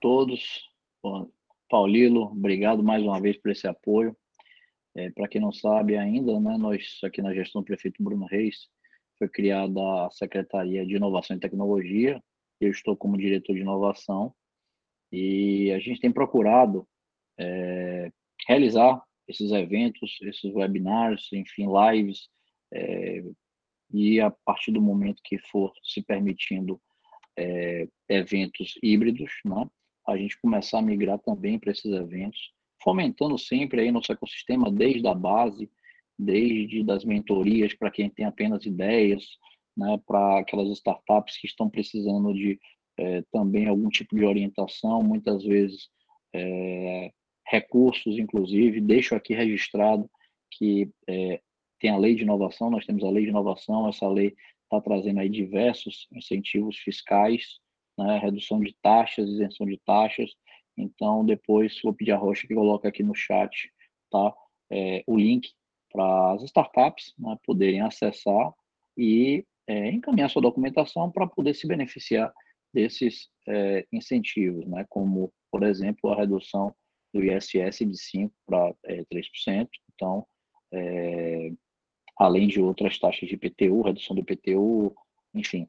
todos. Paulilo, obrigado mais uma vez por esse apoio. É, Para quem não sabe ainda, né, nós aqui na gestão do prefeito Bruno Reis foi criada a Secretaria de Inovação e Tecnologia. Eu estou como diretor de inovação e a gente tem procurado é, realizar esses eventos, esses webinars, enfim, lives, é, e a partir do momento que for se permitindo é, eventos híbridos, né, a gente começar a migrar também para esses eventos, fomentando sempre aí nosso ecossistema desde a base, desde das mentorias para quem tem apenas ideias, né, para aquelas startups que estão precisando de é, também algum tipo de orientação, muitas vezes é, recursos, inclusive. Deixo aqui registrado que é, tem a lei de inovação, nós temos a lei de inovação, essa lei está trazendo aí diversos incentivos fiscais, né, redução de taxas, isenção de taxas. Então, depois vou pedir a Rocha que coloque aqui no chat tá, é, o link para as startups né, poderem acessar e é, encaminhar sua documentação para poder se beneficiar desses é, incentivos, né, como, por exemplo, a redução do ISS de 5% para é, 3%. Então, é, além de outras taxas de IPTU, redução do IPTU, enfim.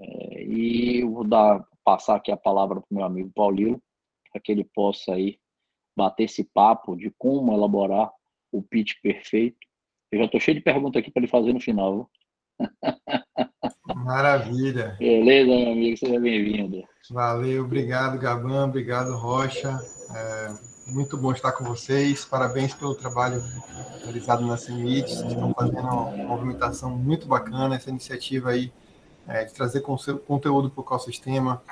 É, e eu vou dar, passar aqui a palavra para o meu amigo Paulino, para que ele possa aí bater esse papo de como elaborar o pitch perfeito. Eu já estou cheio de perguntas aqui para ele fazer no final. Maravilha. Beleza, meu amigo, seja bem-vindo. Valeu, obrigado, Gaban, obrigado, Rocha. É muito bom estar com vocês. Parabéns pelo trabalho realizado na CEMIT. Estão fazendo uma movimentação muito bacana. Essa iniciativa aí é, de trazer conteúdo para o ecossistema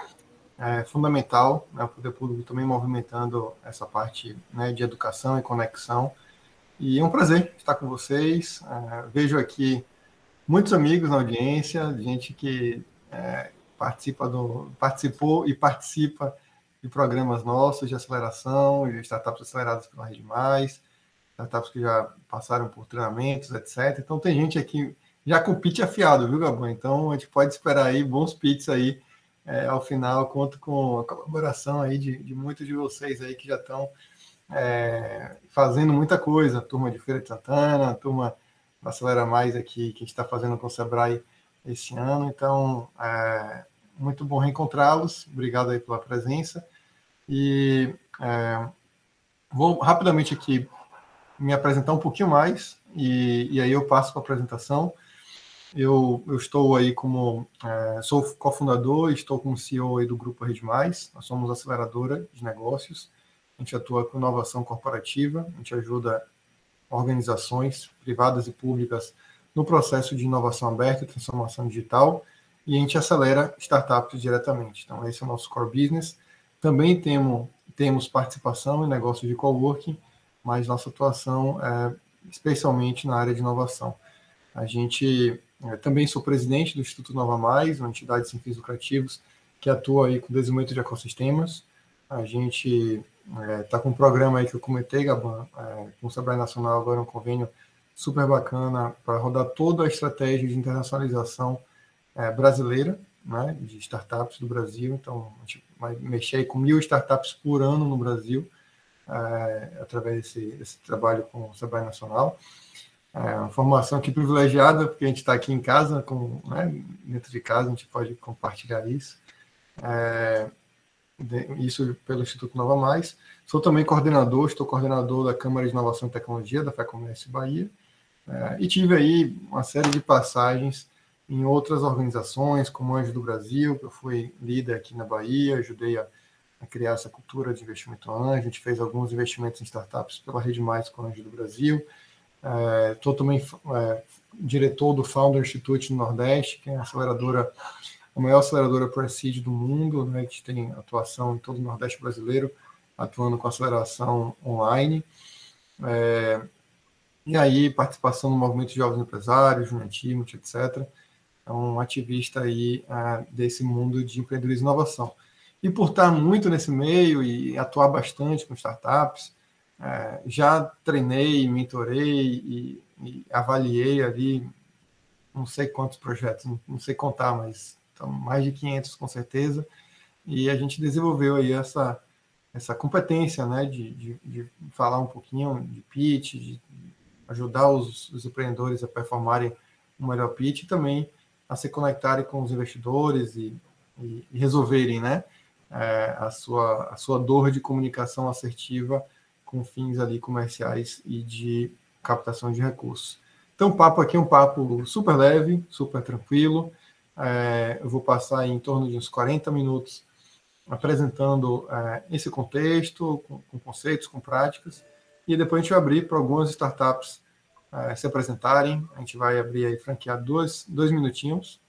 é fundamental. Né? O poder público também movimentando essa parte né, de educação e conexão. E é um prazer estar com vocês. É, vejo aqui muitos amigos na audiência, gente que é, participa do, participou e participa de programas nossos de aceleração, de startups aceleradas pela Rede Mais, startups que já passaram por treinamentos, etc. Então tem gente aqui já com o pitch afiado, viu, Gabão? Então a gente pode esperar aí bons pitches aí é, ao final. Conto com a colaboração aí de, de muitos de vocês aí que já estão é, fazendo muita coisa. Turma de Feira de Santana, turma da Acelera Mais aqui, que a gente está fazendo com o Sebrae esse ano. Então, é, muito bom reencontrá-los. Obrigado aí pela presença. E é, vou rapidamente aqui me apresentar um pouquinho mais e, e aí eu passo para a apresentação. Eu, eu, estou aí como é, sou cofundador, estou como CEO aí do grupo Rede Mais. Nós somos aceleradora de negócios. A gente atua com inovação corporativa. A gente ajuda organizações privadas e públicas no processo de inovação aberta e transformação digital e a gente acelera startups diretamente. Então, esse é o nosso core business. Também temos, temos participação em negócios de coworking, mas nossa atuação é especialmente na área de inovação. A gente é, também sou presidente do Instituto Nova Mais, uma entidade sem fins lucrativos que atua aí com desenvolvimento de ecossistemas. A gente está é, tá com um programa aí que eu comentei, Gaban, é, com o Sebrae Nacional, agora um convênio super bacana para rodar toda a estratégia de internacionalização é, brasileira, né, de startups do Brasil. Então, a gente vai mexer com mil startups por ano no Brasil, é, através desse, desse, trabalho com o Sebrae Nacional. É uma formação aqui privilegiada, porque a gente está aqui em casa, com, né, dentro de casa, a gente pode compartilhar isso. É, isso pelo Instituto Nova Mais. Sou também coordenador, estou coordenador da Câmara de Inovação e Tecnologia da FEComércio Bahia, é, e tive aí uma série de passagens em outras organizações, como Anjo do Brasil, que eu fui líder aqui na Bahia, ajudei a, a criar essa cultura de investimento anjo, a gente fez alguns investimentos em startups pela Rede Mais com Anjo do Brasil, estou é, também é, diretor do Founder Institute no Nordeste, que é a aceleradora a maior aceleradora pre-seed do mundo, né, que tem atuação em todo o Nordeste brasileiro, atuando com aceleração online. É, e aí, participação no movimento de jovens empresários, Juventude, etc. É um ativista aí é, desse mundo de empreendedorismo e inovação. E por estar muito nesse meio e atuar bastante com startups, é, já treinei, mentorei e, e avaliei ali não sei quantos projetos, não, não sei contar, mas então, mais de 500 com certeza. e a gente desenvolveu aí essa, essa competência né, de, de, de falar um pouquinho de pitch, de ajudar os, os empreendedores a performarem um melhor pitch e também a se conectarem com os investidores e, e, e resolverem né, é, a, sua, a sua dor de comunicação assertiva com fins ali comerciais e de captação de recursos. Então, o papo aqui é um papo super leve, super tranquilo. É, eu vou passar em torno de uns 40 minutos apresentando é, esse contexto, com, com, conceitos, com práticas, e depois a gente vai abrir para algumas startups é, se apresentarem. A gente vai abrir aí, franquear dois, dois minutinhos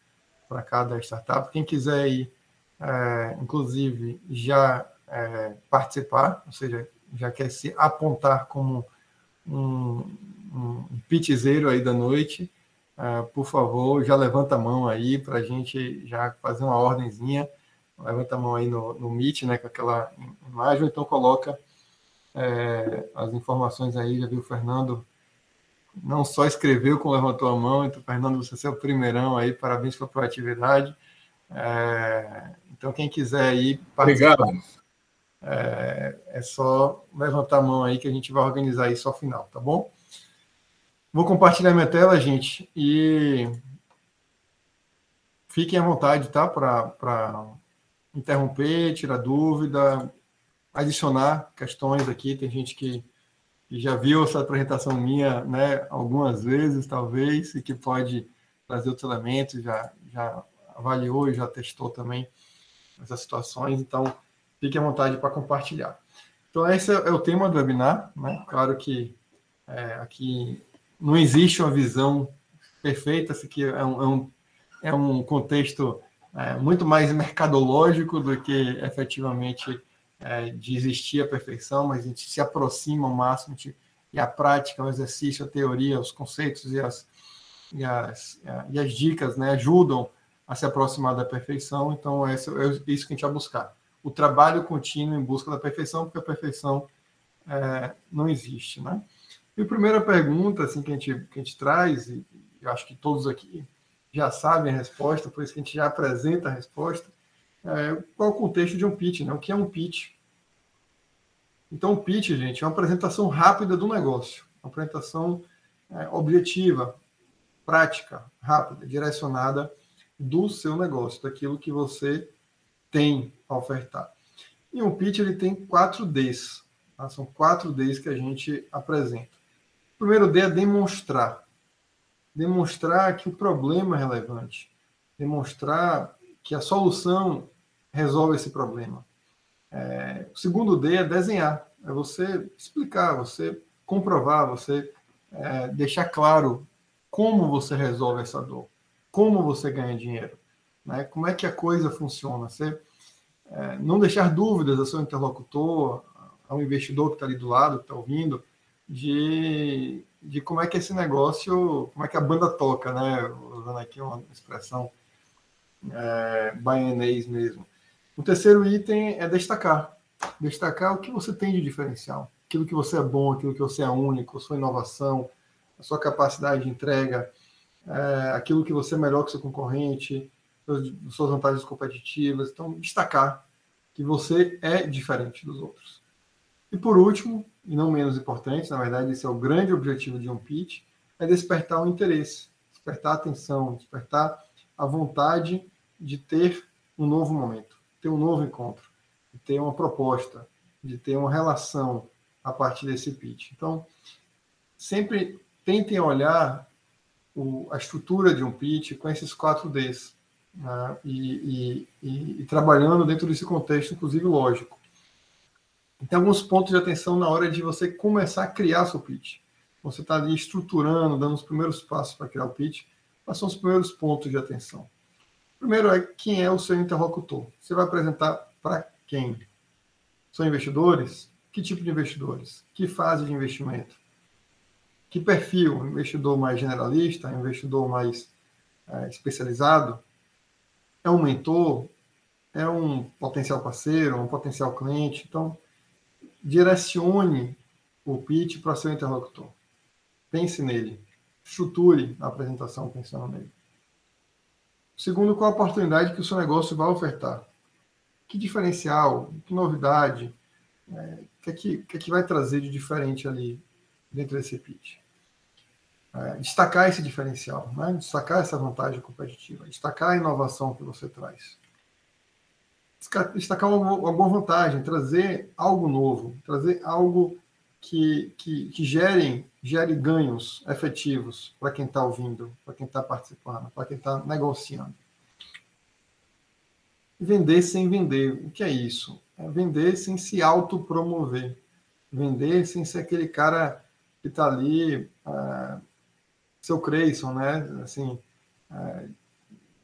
para cada startup. Quem quiser aí, é, inclusive, já é, participar, ou seja, já quer se apontar como um, um pitzeiro aí da noite, uh, por favor, já levanta a mão aí para a gente já fazer uma ordenzinha. Levanta a mão aí no, no Meet, né, com aquela imagem, então coloca é, as informações aí. Já viu o Fernando não só escreveu, como levantou a mão. Então, Fernando, você é o primeirão aí, parabéns pela proatividade. É, então, quem quiser aí. Obrigado. É, é, só levantar a mão aí que a gente vai organizar isso ao final, tá bom? Vou compartilhar minha tela, gente, e fiquem à vontade, tá? Para interromper, tirar dúvida, adicionar questões aqui. Tem gente que, já viu essa apresentação minha, né? Algumas vezes, talvez, e que pode trazer outros elementos, já, já avaliou e já testou também essas situações. Então, fique à vontade para compartilhar. Então, esse é o tema do webinar. Né? Claro que é, aqui não existe uma visão perfeita, isso aqui é um, é um, é um contexto é, muito mais mercadológico do que efetivamente é, de existir a perfeição, mas a gente se aproxima ao máximo, gente, e a prática, o exercício, a teoria, os conceitos e as, e as, e as dicas né, ajudam a se aproximar da perfeição, então é isso que a gente vai buscar o trabalho contínuo em busca da perfeição, porque a perfeição é, não existe, né? E a primeira pergunta assim, que, a gente, que a gente traz, e eu acho que todos aqui já sabem a resposta, por isso que a gente já apresenta a resposta, é, qual é o contexto de um pitch, né? O que é um pitch? Então, o pitch, gente, é uma apresentação rápida do negócio, uma apresentação é, objetiva, prática, rápida, direcionada do seu negócio, daquilo que você tem a ofertar. E um pitch ele tem quatro Ds. Tá? São quatro Ds que a gente apresenta. O primeiro D é demonstrar. Demonstrar que o problema é relevante. Demonstrar que a solução resolve esse problema. É, o segundo D é desenhar. É você explicar, você comprovar, você é, deixar claro como você resolve essa dor, como você ganha dinheiro, né? como é que a coisa funciona. Você é, não deixar dúvidas ao seu interlocutor, ao investidor que está ali do lado, que está ouvindo, de, de como é que esse negócio, como é que a banda toca, né? Usando aqui uma expressão é, baianês mesmo. O terceiro item é destacar. Destacar o que você tem de diferencial. Aquilo que você é bom, aquilo que você é único, sua inovação, a sua capacidade de entrega, é, aquilo que você é melhor que seu concorrente, suas vantagens competitivas. Então, destacar que você é diferente dos outros. E por último, e não menos importante, na verdade, esse é o grande objetivo de um pitch, é despertar o interesse, despertar a atenção, despertar a vontade de ter um novo momento, ter um novo encontro, de ter uma proposta, de ter uma relação a partir desse pitch. Então, sempre tentem olhar o, a estrutura de um pitch com esses quatro Ds né, e, e, e, trabalhando dentro desse contexto, inclusive lógico. Tem alguns pontos de atenção na hora de você começar a criar seu pitch. Você está ali estruturando, dando os primeiros passos para criar o pitch. Quais são os primeiros pontos de atenção? Primeiro é quem é o seu interlocutor. Você vai apresentar para quem? São investidores? Que tipo de investidores? Que fase de investimento? Que perfil? Investidor mais generalista? Investidor mais é, especializado? É um mentor, é um potencial parceiro, um potencial cliente. Então, direcione o pitch para seu interlocutor. Pense nele. Estruture a apresentação pensando nele. Segundo, qual a oportunidade que o seu negócio vai ofertar? que diferencial, que novidade, é, que, é que, que é que vai trazer de diferente ali dentro desse pitch? É, destacar esse diferencial, né? destacar essa vantagem competitiva, destacar a inovação que você traz. Destacar uma, uma boa vantagem, trazer algo novo, trazer algo que, que, que gerem, gere ganhos efetivos para quem está ouvindo, para quem está participando, para quem está negociando. Vender sem vender. O que é isso? É vender sem se autopromover. Vender sem ser aquele cara que está ali, uh, seu Creyson, né? Assim, uh,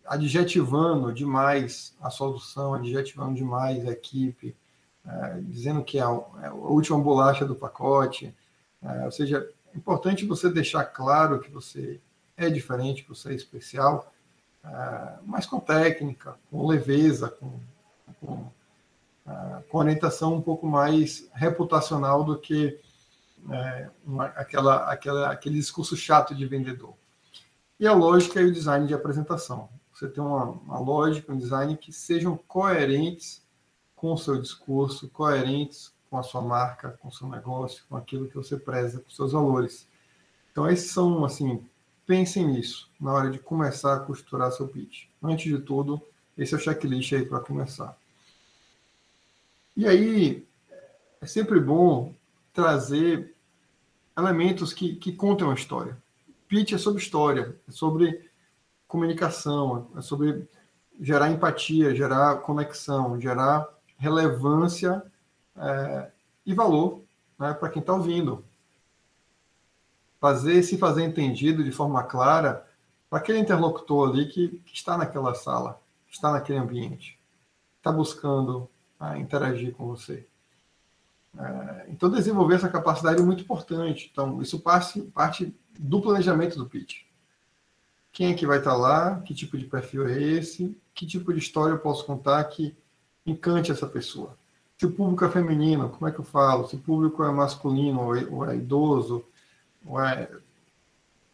adjetivando demais a solução, adjetivando demais a equipe, uh, dizendo que é a, é a, última bolacha do pacote. ou seja, é importante você deixar claro que você é diferente, que você é especial, ah, mas com técnica, com leveza, com, com, ah, com orientação um pouco mais reputacional do que é, uma, aquela, aquela, aquele discurso chato de vendedor. E a lógica e o design de apresentação. Você tem uma, uma lógica, um design que sejam coerentes com o seu discurso, coerentes com a sua marca, com o seu negócio, com aquilo que você preza, com seus valores. Então, esses são, assim, pensem nisso na hora de começar a costurar seu pitch. Antes de tudo, esse é o checklist aí para começar. E aí, é sempre bom trazer elementos que, que contem uma história. Pitch é sobre história, é sobre comunicação, é sobre gerar empatia, gerar conexão, gerar relevância é, e valor né, para quem está ouvindo fazer se fazer entendido de forma clara para aquele interlocutor ali que, que, está naquela sala, está naquele ambiente, está buscando ah, interagir com você. É, então, desenvolver essa capacidade é muito importante. Então, isso parte, parte do planejamento do pitch. Quem é que vai estar lá? Que tipo de perfil é esse? Que tipo de história eu posso contar que encante essa pessoa? Se o público é feminino, como é que eu falo? Se o público é masculino ou é, ou é idoso, é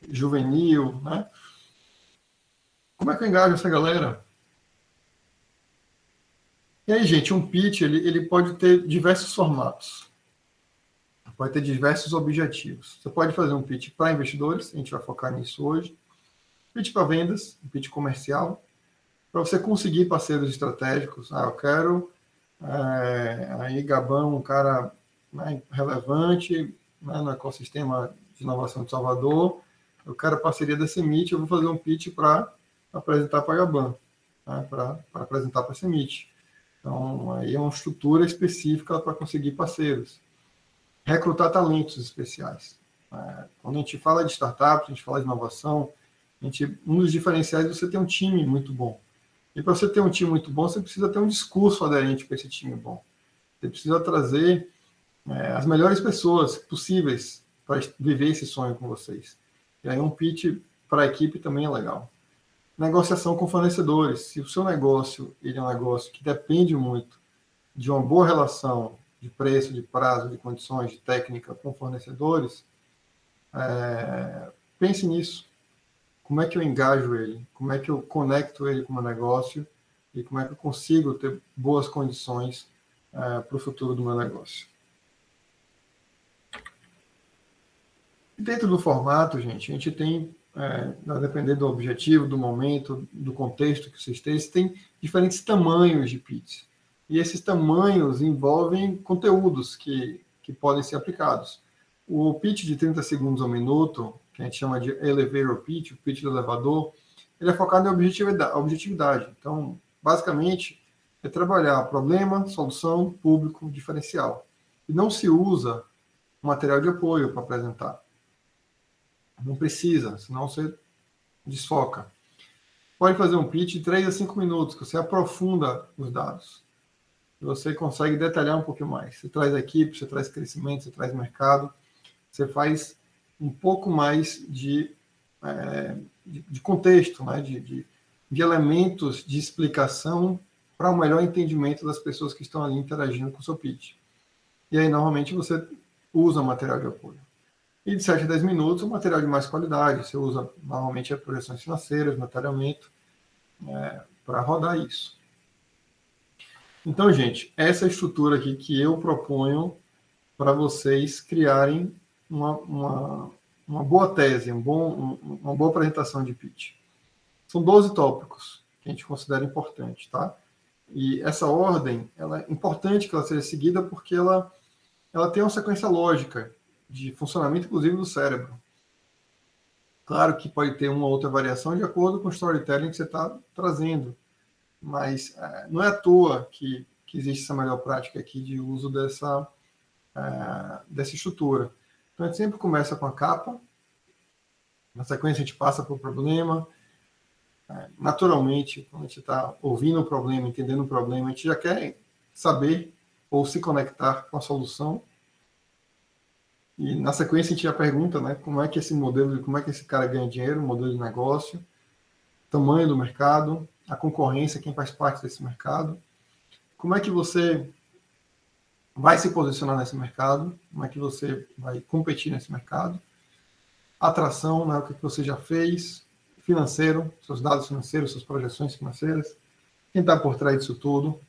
juvenil, né? Como é que eu engajo essa galera? E aí, gente, um pitch ele, ele pode ter diversos formatos. Pode ter diversos objetivos. Você pode fazer um pitch para investidores, a gente vai focar nisso hoje. Pitch para vendas, um pitch comercial, para você conseguir parceiros estratégicos. Ah, eu quero é, aí Gabão, um cara né, relevante né, no ecossistema de inovação de Salvador, eu quero parceria da CEMIT, eu vou fazer um pitch para apresentar para a Gaban, né, para apresentar para a CEMIT. Então, aí é uma estrutura específica para conseguir parceiros. Recrutar talentos especiais. É, quando a gente fala de startups, a gente fala de inovação, a gente, um dos diferenciais é você ter um time muito bom. E para você ter um time muito bom, você precisa ter um discurso aderente para esse time bom. Você precisa trazer é, as melhores pessoas possíveis para viver esse sonho com vocês. E aí um pitch para a equipe também é legal. Negociação com fornecedores. Se o seu negócio ele é um negócio que depende muito de uma boa relação de preço, de prazo, de condições, de técnica com fornecedores, é, pense nisso. Como é que eu engajo ele? Como é que eu conecto ele com o meu negócio? E como é que eu consigo ter boas condições é, para o futuro do meu negócio? Dentro do formato, gente, a gente tem, é, depender do objetivo, do momento, do contexto que vocês têm, tem diferentes tamanhos de pits. E esses tamanhos envolvem conteúdos que, que podem ser aplicados. O pitch de 30 segundos ao minuto, que a gente chama de elevator pitch, o pitch do elevador, ele é focado em objetividade. Então, basicamente, é trabalhar problema, solução, público, diferencial. E não se usa material de apoio para apresentar. Não precisa, senão você desfoca. Pode fazer um pitch de 3 a 5 minutos, que você aprofunda os dados. Você consegue detalhar um pouquinho mais. Você traz equipe, você traz crescimento, você traz mercado. Você faz um pouco mais de, é, de, de, contexto, né? de, de, de elementos de explicação para o um melhor entendimento das pessoas que estão ali interagindo com o seu pitch. E aí, normalmente, você usa material de apoio. E de 7 a 10 minutos, o material de mais qualidade. Você usa normalmente as projeções financeiras, materialmente, é, para rodar isso. Então, gente, essa é estrutura aqui que eu proponho para vocês criarem uma, uma, uma, boa tese, um bom, uma boa apresentação de pitch. São 12 tópicos que a gente considera importante, tá? E essa ordem, ela é importante que ela seja seguida porque ela, ela tem uma sequência lógica de funcionamento, inclusive, do cérebro. Claro que pode ter uma outra variação de acordo com o storytelling que você está trazendo, mas é, não é à toa que, que existe essa melhor prática aqui de uso dessa, é, dessa estrutura. Então, a gente sempre começa com a capa, na sequência a gente passa para o problema, é, naturalmente, quando a gente está ouvindo o problema, entendendo o problema, a gente já quer saber ou se conectar com a solução, e na sequência a gente já pergunta, né, como é que esse modelo, como é que esse cara ganha dinheiro, modelo de negócio, tamanho do mercado, a concorrência, quem faz parte desse mercado, como é que você vai se posicionar nesse mercado, como é que você vai competir nesse mercado, atração, né, o que você já fez, financeiro, seus dados financeiros, suas projeções financeiras, quem está por trás disso tudo,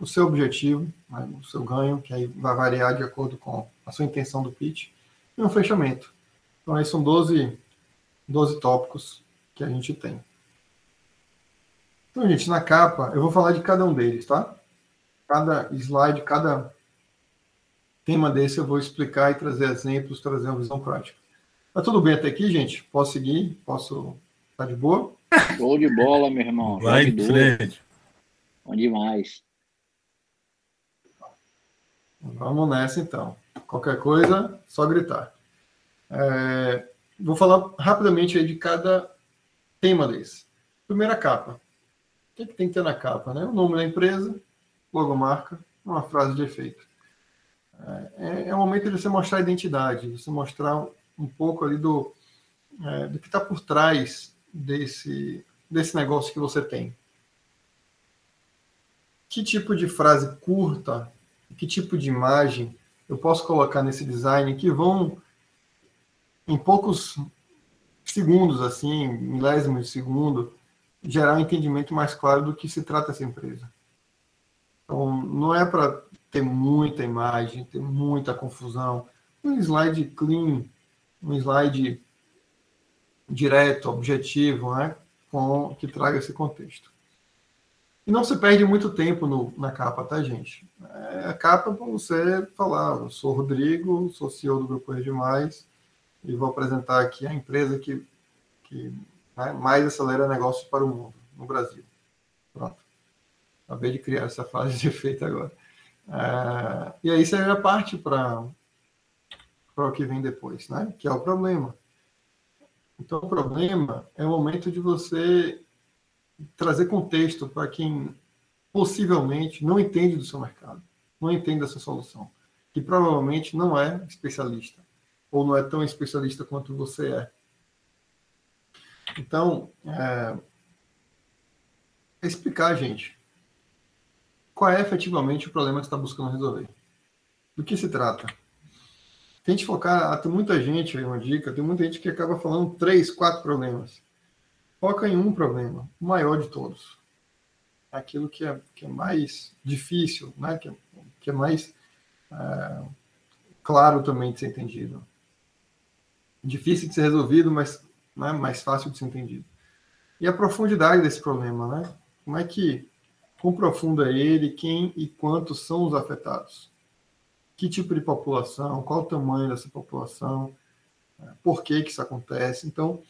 o seu objetivo, né, o seu ganho, que aí vai variar de acordo com a sua intenção do pitch, e um fechamento. Então, aí são 12, 12 tópicos que a gente tem. Então, gente, na capa, eu vou falar de cada um deles, tá? Cada slide, cada tema desse eu vou explicar e trazer exemplos, trazer uma visão prática. Tá tudo bem até aqui, gente? Posso seguir? Posso Tá de boa? Show de bola, meu irmão. Vai em frente. Bom demais. Vamos nessa então. Qualquer coisa, só gritar. É, vou falar rapidamente aí de cada tema desse. Primeira capa. O que, é que tem que ter na capa? Né? O nome da empresa, logomarca, uma frase de efeito. É, é o momento de você mostrar a identidade, você mostrar um pouco ali do, é, do que está por trás desse, desse negócio que você tem. Que tipo de frase curta, que tipo de imagem eu posso colocar nesse design que vão, em poucos segundos, assim, milésimos de segundo, gerar um entendimento mais claro do que se trata essa empresa. Então, não é para ter muita imagem, ter muita confusão. Um slide clean, um slide direto, objetivo, né? Com, que traga esse contexto. E não se perde muito tempo no, na capa, tá, gente? É a capa para você falar, eu sou Rodrigo, sou CEO do Grupo Rede Mais e vou apresentar aqui a empresa que, que né, mais acelera negócios para o mundo, no Brasil. Pronto. Acabei de criar essa fase de efeito agora. É, e aí você já parte para o que vem depois, né? Que é o problema. Então, o problema é o momento de você trazer contexto para quem possivelmente não entende do seu mercado, não entende dessa solução, que provavelmente não é especialista, ou não é tão especialista quanto você é. Então, é, explicar, gente, qual é efetivamente o problema que está buscando resolver. Do que se trata? Gente focar, tem muita gente aí, uma dica, tem muita gente que acaba falando três, quatro problemas. Foca em um problema, o maior de todos. Aquilo que é, que é mais difícil, né? que, é, que é mais é, claro também de ser entendido. Difícil de ser resolvido, mas né, mais fácil de ser entendido. E a profundidade desse problema, né? Como é que, quão profundo é ele, quem e quantos são os afetados? que tipo de população, qual o tamanho dessa população, por que, que isso acontece. Então,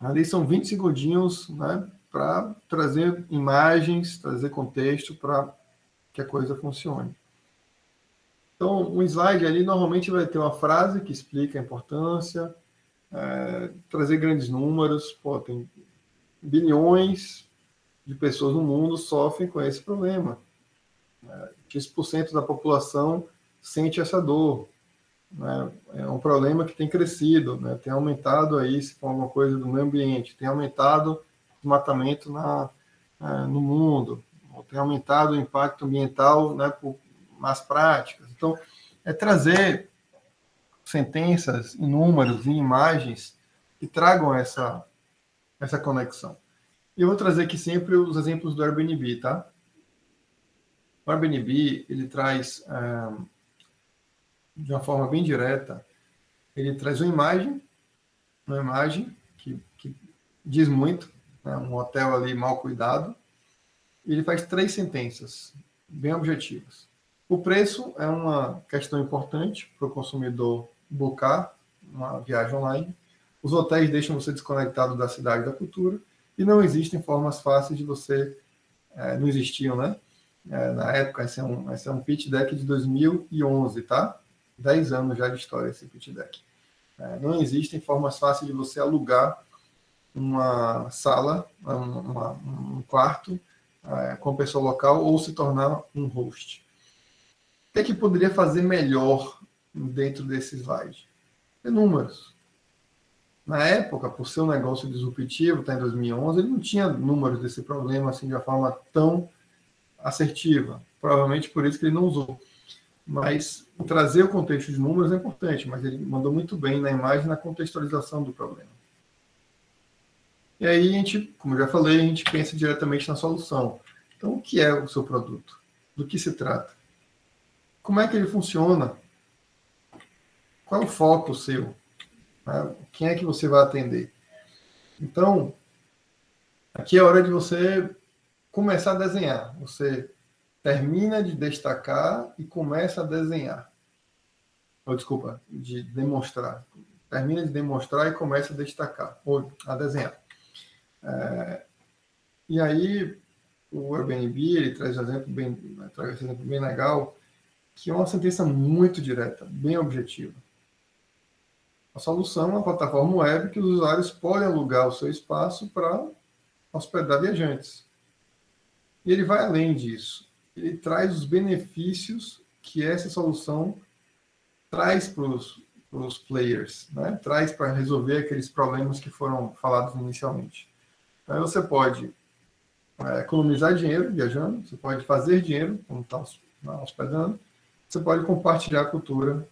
ali são 20 segundinhos né, para trazer imagens, trazer contexto para que a coisa funcione. Então, um slide ali normalmente vai ter uma frase que explica a importância, é, trazer grandes números, pô, tem bilhões de pessoas no mundo sofrem com esse problema. X% da população sente essa dor. Né? É um problema que tem crescido, né? tem aumentado aí, se for alguma coisa do meio ambiente, tem aumentado o desmatamento na, é, no mundo, tem aumentado o impacto ambiental né, por más práticas. Então, é trazer sentenças em números, em imagens, que tragam essa, essa conexão. E eu vou trazer aqui sempre os exemplos do Airbnb, tá? O Airbnb, ele traz, ah, de uma forma bem direta, ele traz uma imagem, uma imagem que, que diz muito, né? um hotel ali mal cuidado, e ele faz três sentenças bem objetivas. O preço é uma questão importante para o consumidor buscar uma viagem online. Os hotéis deixam você desconectado da cidade da cultura e não existem formas fáceis de você. É, não existiam, né? É, na época, esse é, um, esse é um pitch deck de 2011, tá? 10 anos já de história esse pitch deck. É, não existem formas fáceis de você alugar uma sala, uma, um quarto é, com pessoa local ou se tornar um host. O que, é que poderia fazer melhor dentro desse slide? Ter números. Na época, por ser um negócio disruptivo, está em 2011, ele não tinha números desse problema assim de uma forma tão assertiva. Provavelmente por isso que ele não usou. Mas trazer o contexto de números é importante, mas ele mandou muito bem na imagem na contextualização do problema. E aí a gente, como já falei, a gente pensa diretamente na solução. Então, o que é o seu produto? Do que se trata? Como é que ele funciona? Qual é o foco seu? Né? Quem é que você vai atender? Então, aqui é a hora de você começar a desenhar. Você termina de destacar e começa a desenhar. Oh, desculpa, de demonstrar. Termina de demonstrar e começa a destacar, ou a desenhar. É, e aí, o Airbnb ele traz um exemplo bem, traz um exemplo bem legal, que é uma sentença muito direta, bem objetiva. A solução é uma plataforma web que os usuários podem alugar o seu espaço para hospedar viajantes. E ele vai além disso. Ele traz os benefícios que essa solução traz para os players, né? traz para resolver aqueles problemas que foram falados inicialmente. Aí você pode é, economizar dinheiro viajando, você pode fazer dinheiro quando está hospedando, você pode compartilhar a cultura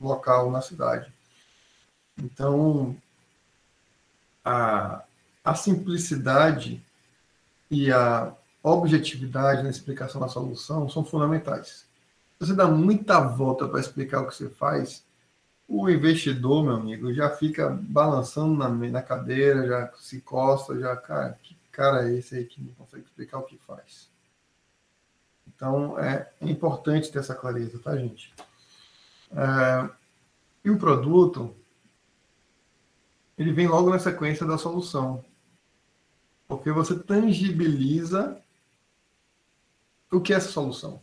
local na cidade. Então, a, a simplicidade e a objetividade na explicação da solução são fundamentais. Você dá muita volta para explicar o que você faz, o investidor, meu amigo, já fica balançando na, na cadeira, já se costa, já, cara, que cara é esse aí que não consegue explicar o que faz? Então, é, é importante ter essa clareza, tá, gente? É, e o produto, ele vem logo na sequência da solução. Porque você tangibiliza o que é essa solução.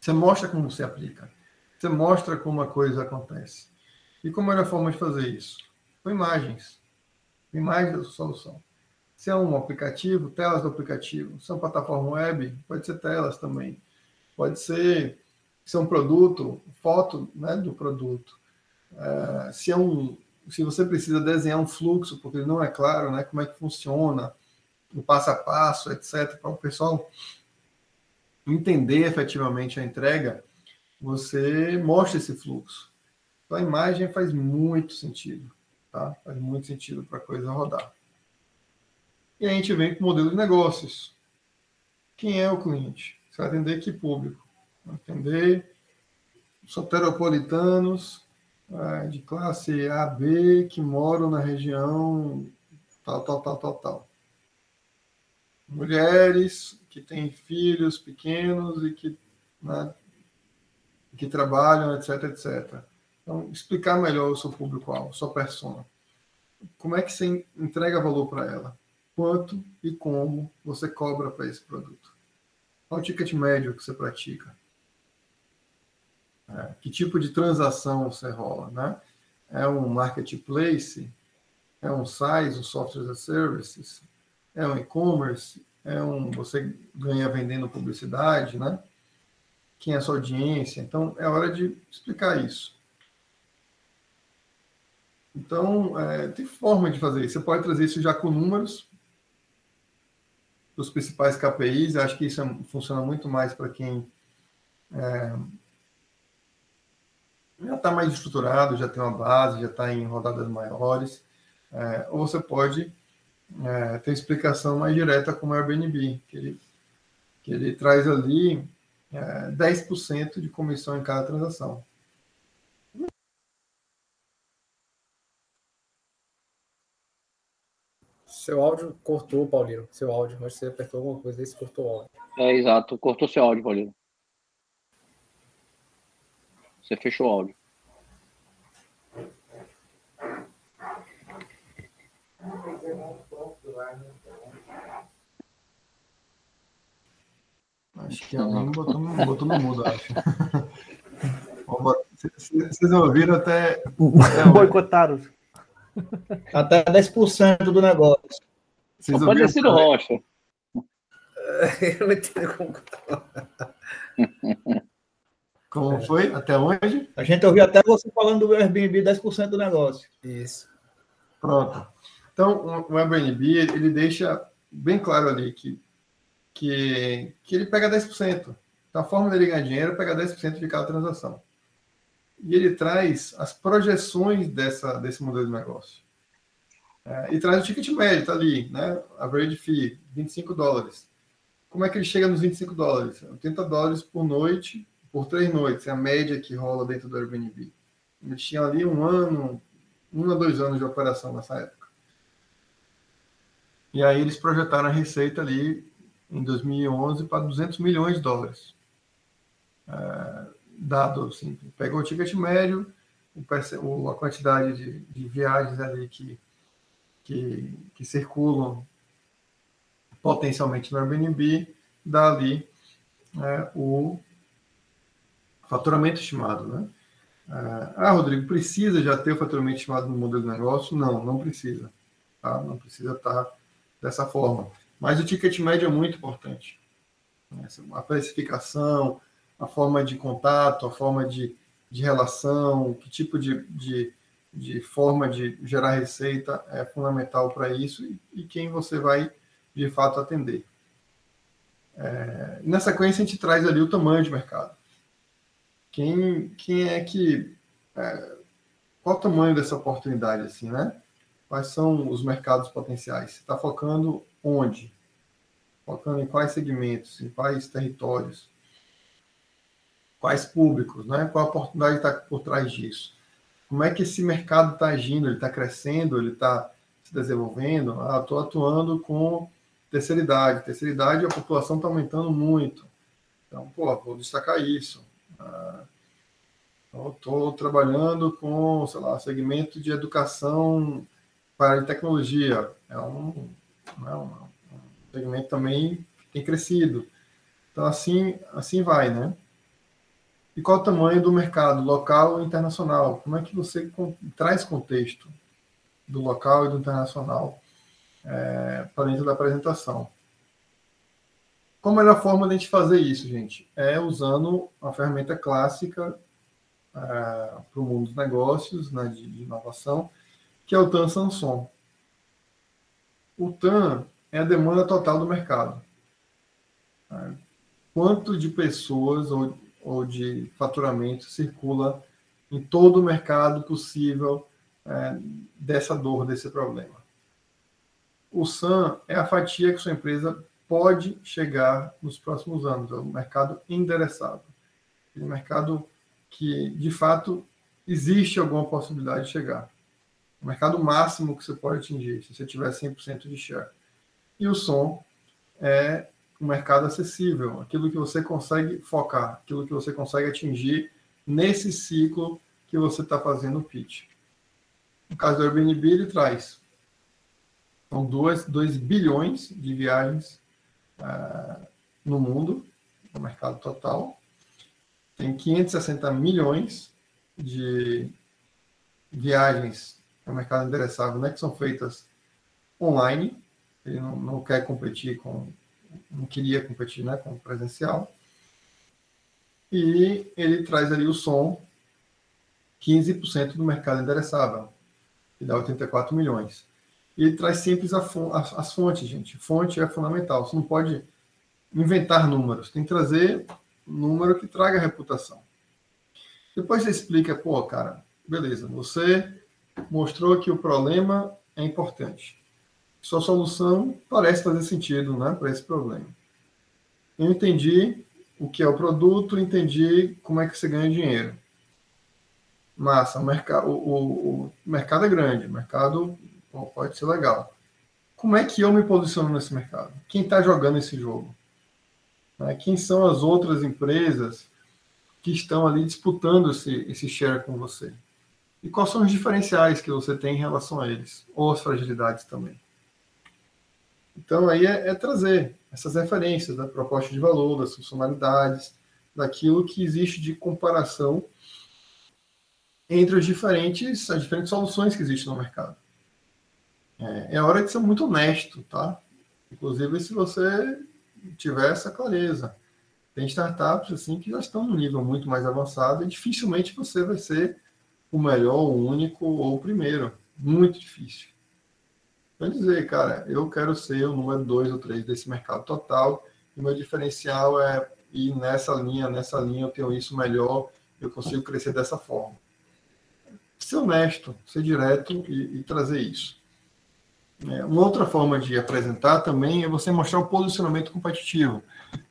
Você mostra como você aplica. Você mostra como a coisa acontece. E como é a forma de fazer isso? Com imagens. Imagens da solução. Se é um aplicativo, telas do aplicativo. Se é uma plataforma web, pode ser telas também. Pode ser, se é um produto, foto né, do produto. É, se é um, se você precisa desenhar um fluxo, porque não é claro né, como é que funciona, o passo a passo, etc., para o pessoal entender efetivamente a entrega, você mostra esse fluxo. Então, a imagem faz muito sentido, tá? Faz muito sentido para a coisa rodar. E a gente vem com o modelo de negócios. Quem é o cliente? Você vai atender que público? Vai atender soteropolitanos é, de classe A, B, que moram na região tal, tal, tal, tal, tal. Mulheres que têm filhos pequenos e que né, que trabalham, etc, etc. Então, explicar melhor o seu público-alvo, sua persona. Como é que você entrega valor para ela? Quanto e como você cobra para esse produto? Qual o ticket médio que você pratica? É, que tipo de transação você rola, né? É um marketplace? É um SaaS, um software as a services? É um e-commerce? É um você ganha vendendo publicidade, né? quem é sua audiência. Então, é hora de explicar isso. Então, é, tem forma de fazer isso. Você pode trazer isso já com números dos principais KPIs. Eu acho que isso é, funciona muito mais para quem é, já está mais estruturado, já tem uma base, já está em rodadas maiores. É, ou você pode é, ter explicação mais direta como o Airbnb, que ele que ele traz ali é, 10% de comissão em cada transação. Seu áudio cortou, Paulino. Seu áudio. Que você apertou alguma coisa e cortou o áudio. É, exato. Cortou seu áudio, Paulino. Você fechou o áudio. Acho que alguém botou no, botou no mudo, acho. Vocês ouviram até. até Boicotaram. Até 10% do negócio. Vocês pode ter sido Rocha. Eu não entendo como. Como foi? Até onde? A gente ouviu até você falando do Airbnb 10% do negócio. Isso. Pronto. Então, o Airbnb, ele deixa bem claro ali que, que, que ele pega 10%. Então, a forma dele ganhar dinheiro é pegar 10% de cada transação. E ele traz as projeções dessa, desse modelo de negócio. É, e traz o ticket médio, está ali, né? Average fee, 25 dólares. Como é que ele chega nos 25 dólares? 80 dólares por noite, por três noites, é a média que rola dentro do Airbnb. Eles tinham ali um ano, um a dois anos de operação nessa época. E aí eles projetaram a receita ali em 2011 para 200 milhões de dólares. É, dado assim, pegou o ticket médio, o, a quantidade de, de, viagens ali que, que, que, circulam potencialmente no Airbnb, dá ali é, o faturamento estimado, né? É, ah, Rodrigo, precisa já ter o faturamento estimado no modelo de negócio? Não, não precisa. Tá? Não precisa estar dessa forma. Mas o ticket médio é muito importante. A precificação, a forma de contato, a forma de, de relação, que tipo de, de, de forma de gerar receita é fundamental para isso e, e, quem você vai, de fato, atender. É, nessa sequência, a gente traz ali o tamanho de mercado. Quem, quem é que... É, qual o tamanho dessa oportunidade, assim, né? Quais são os mercados potenciais? Você está focando onde? Focando em quais segmentos, em quais territórios? quais públicos, né? qual a oportunidade está por trás disso. Como é que esse mercado está agindo? Ele está crescendo? Ele está se desenvolvendo? Ah, estou atuando com terceira idade. Terceira idade, a população está aumentando muito. Então, pô, vou destacar isso. Ah, estou trabalhando com, sei lá, segmento de educação para tecnologia. É um, um, segmento também tem crescido. Então, assim, assim vai, né? E qual o tamanho do mercado, local ou internacional? Como é que você traz contexto do local e do internacional é, para dentro da apresentação? Qual a melhor forma de a gente fazer isso, gente? É usando a ferramenta clássica é, para o mundo dos negócios, né, de, de inovação, que é o TAN Samson. O TAN é a demanda total do mercado. É, quanto de pessoas ou ou de faturamento circula em todo o mercado possível é, dessa dor, desse problema. O SAM é a fatia que sua empresa pode chegar nos próximos anos, é o mercado endereçável. É um mercado que, de fato, existe alguma possibilidade de chegar. Mercado máximo que você pode atingir, se você tiver 100% de share. E o som é um mercado acessível, aquilo que você consegue focar, aquilo que você consegue atingir nesse ciclo que você está fazendo o pitch. No caso do Airbnb, ele traz são 2 bilhões de viagens uh, no mundo, no mercado total. Tem 560 milhões de viagens no mercado endereçável, né, que são feitas online. Ele não, não quer competir com não queria competir né, com presencial. E ele traz ali o som, 15% do mercado endereçável, que dá 84 milhões. E ele traz sempre as fontes, gente. Fonte é fundamental. Você não pode inventar números, tem que trazer número que traga reputação. Depois você explica, pô, cara, beleza, você mostrou que o problema é importante sua solução parece fazer sentido né, para esse problema. Eu entendi o que é o produto, entendi como é que você ganha dinheiro. Massa, o mercado, o, o mercado é grande, o mercado pode ser legal. Como é que eu me posiciono nesse mercado? Quem está jogando esse jogo? Né? Quem são as outras empresas que estão ali disputando esse, esse share com você? E quais são os diferenciais que você tem em relação a eles? Ou as fragilidades também? Então, aí é, é trazer essas referências da proposta de valor, das funcionalidades, daquilo que existe de comparação entre os diferentes, as diferentes soluções que existem no mercado. É, é hora de ser muito honesto, tá? Inclusive, se você tiver essa clareza. Tem startups assim que já estão no nível muito mais avançado e dificilmente você vai ser o melhor, o único ou o primeiro. Muito difícil. Vai dizer, cara, eu quero ser o número dois ou três desse mercado total e meu diferencial é ir nessa linha, nessa linha eu tenho isso melhor, eu consigo crescer dessa forma. Ser honesto, ser direto e, e trazer isso. É, uma outra forma de apresentar também é você mostrar o posicionamento competitivo.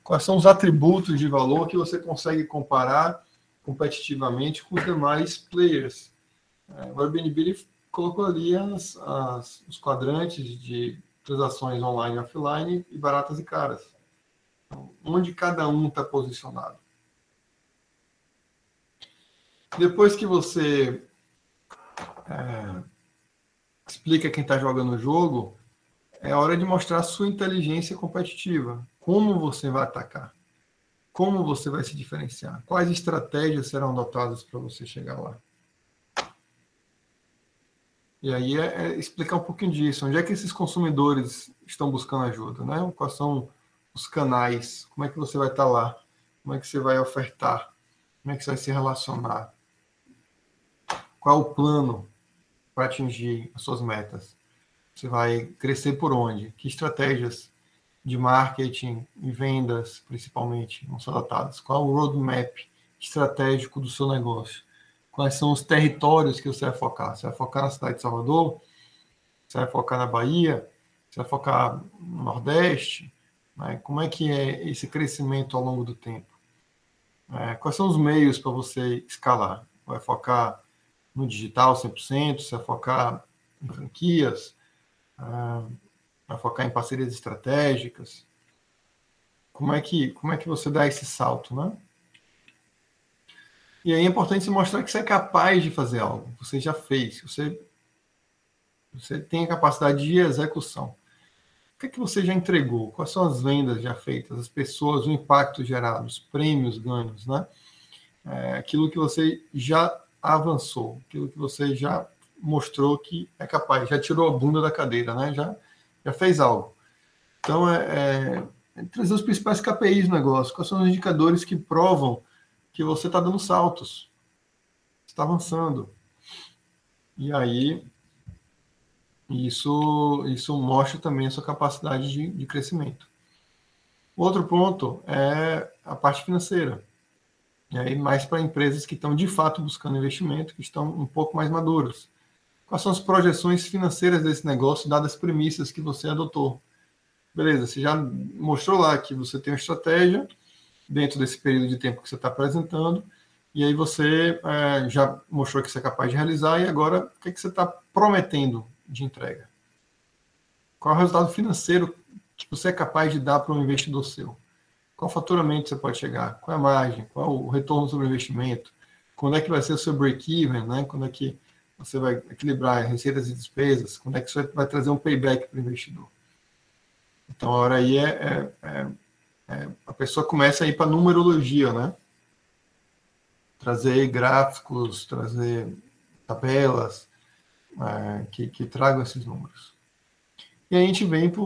Quais são os atributos de valor que você consegue comparar competitivamente com os demais players. É, o Airbnb colocou ali as, as, os quadrantes de transações online e offline e baratas e caras. Então, onde cada um está posicionado. Depois que você é, explica quem está jogando o jogo, é hora de mostrar sua inteligência competitiva. Como você vai atacar? Como você vai se diferenciar? Quais estratégias serão adotadas para você chegar lá? E aí é, é, explicar um pouquinho disso. Onde é que esses consumidores estão buscando ajuda? Né? Quais são os canais? Como é que você vai estar lá? Como é que você vai ofertar? Como é que você vai se relacionar? Qual é o plano para atingir as suas metas? Você vai crescer por onde? Que estratégias de marketing e vendas, principalmente, vão ser adotadas? Qual o roadmap estratégico do seu negócio? Quais são os territórios que você vai focar? Você vai focar na cidade de Salvador? Você vai focar na Bahia? Você vai focar no Nordeste? Né? Como é que é esse crescimento ao longo do tempo? É, quais são os meios para você escalar? Vai focar no digital 100%, se vai focar em franquias, uh, vai focar em parcerias estratégicas. Como é que, como é que você dá esse salto, né? E aí é importante se mostrar que você é capaz de fazer algo. Você já fez, você, você tem a capacidade de execução. O que é que você já entregou? Quais são as vendas já feitas, as pessoas, o impacto gerado, os prêmios ganhos, né? É, aquilo que você já avançou, aquilo que você já mostrou que é capaz, já tirou a bunda da cadeira, né? já, já fez algo. Então, é, é, é trazer os principais KPIs do negócio, quais são os indicadores que provam que você está dando saltos, está avançando. E aí, isso, isso mostra também a sua capacidade de, de crescimento. Outro ponto é a parte financeira. E aí, mais para empresas que estão de fato buscando investimento, que estão um pouco mais maduras. Quais são as projeções financeiras desse negócio, dadas as premissas que você adotou? Beleza, você já mostrou lá que você tem uma estratégia dentro desse período de tempo que você está apresentando, e aí você é, já mostrou que você é capaz de realizar, e agora o que, é que você está prometendo de entrega? Qual é o resultado financeiro que você é capaz de dar para um investidor seu? Qual faturamento você pode chegar? Qual é a margem? Qual é o retorno sobre o investimento? Quando é que vai ser o seu break-even? Né? Quando é que você vai equilibrar receitas e despesas? Quando é que você vai trazer um payback para o investidor? Então, a hora aí é, é, é, é a pessoa começa a ir para numerologia, né? Trazer gráficos, trazer tabelas é, que, que tragam esses números. E a gente vem para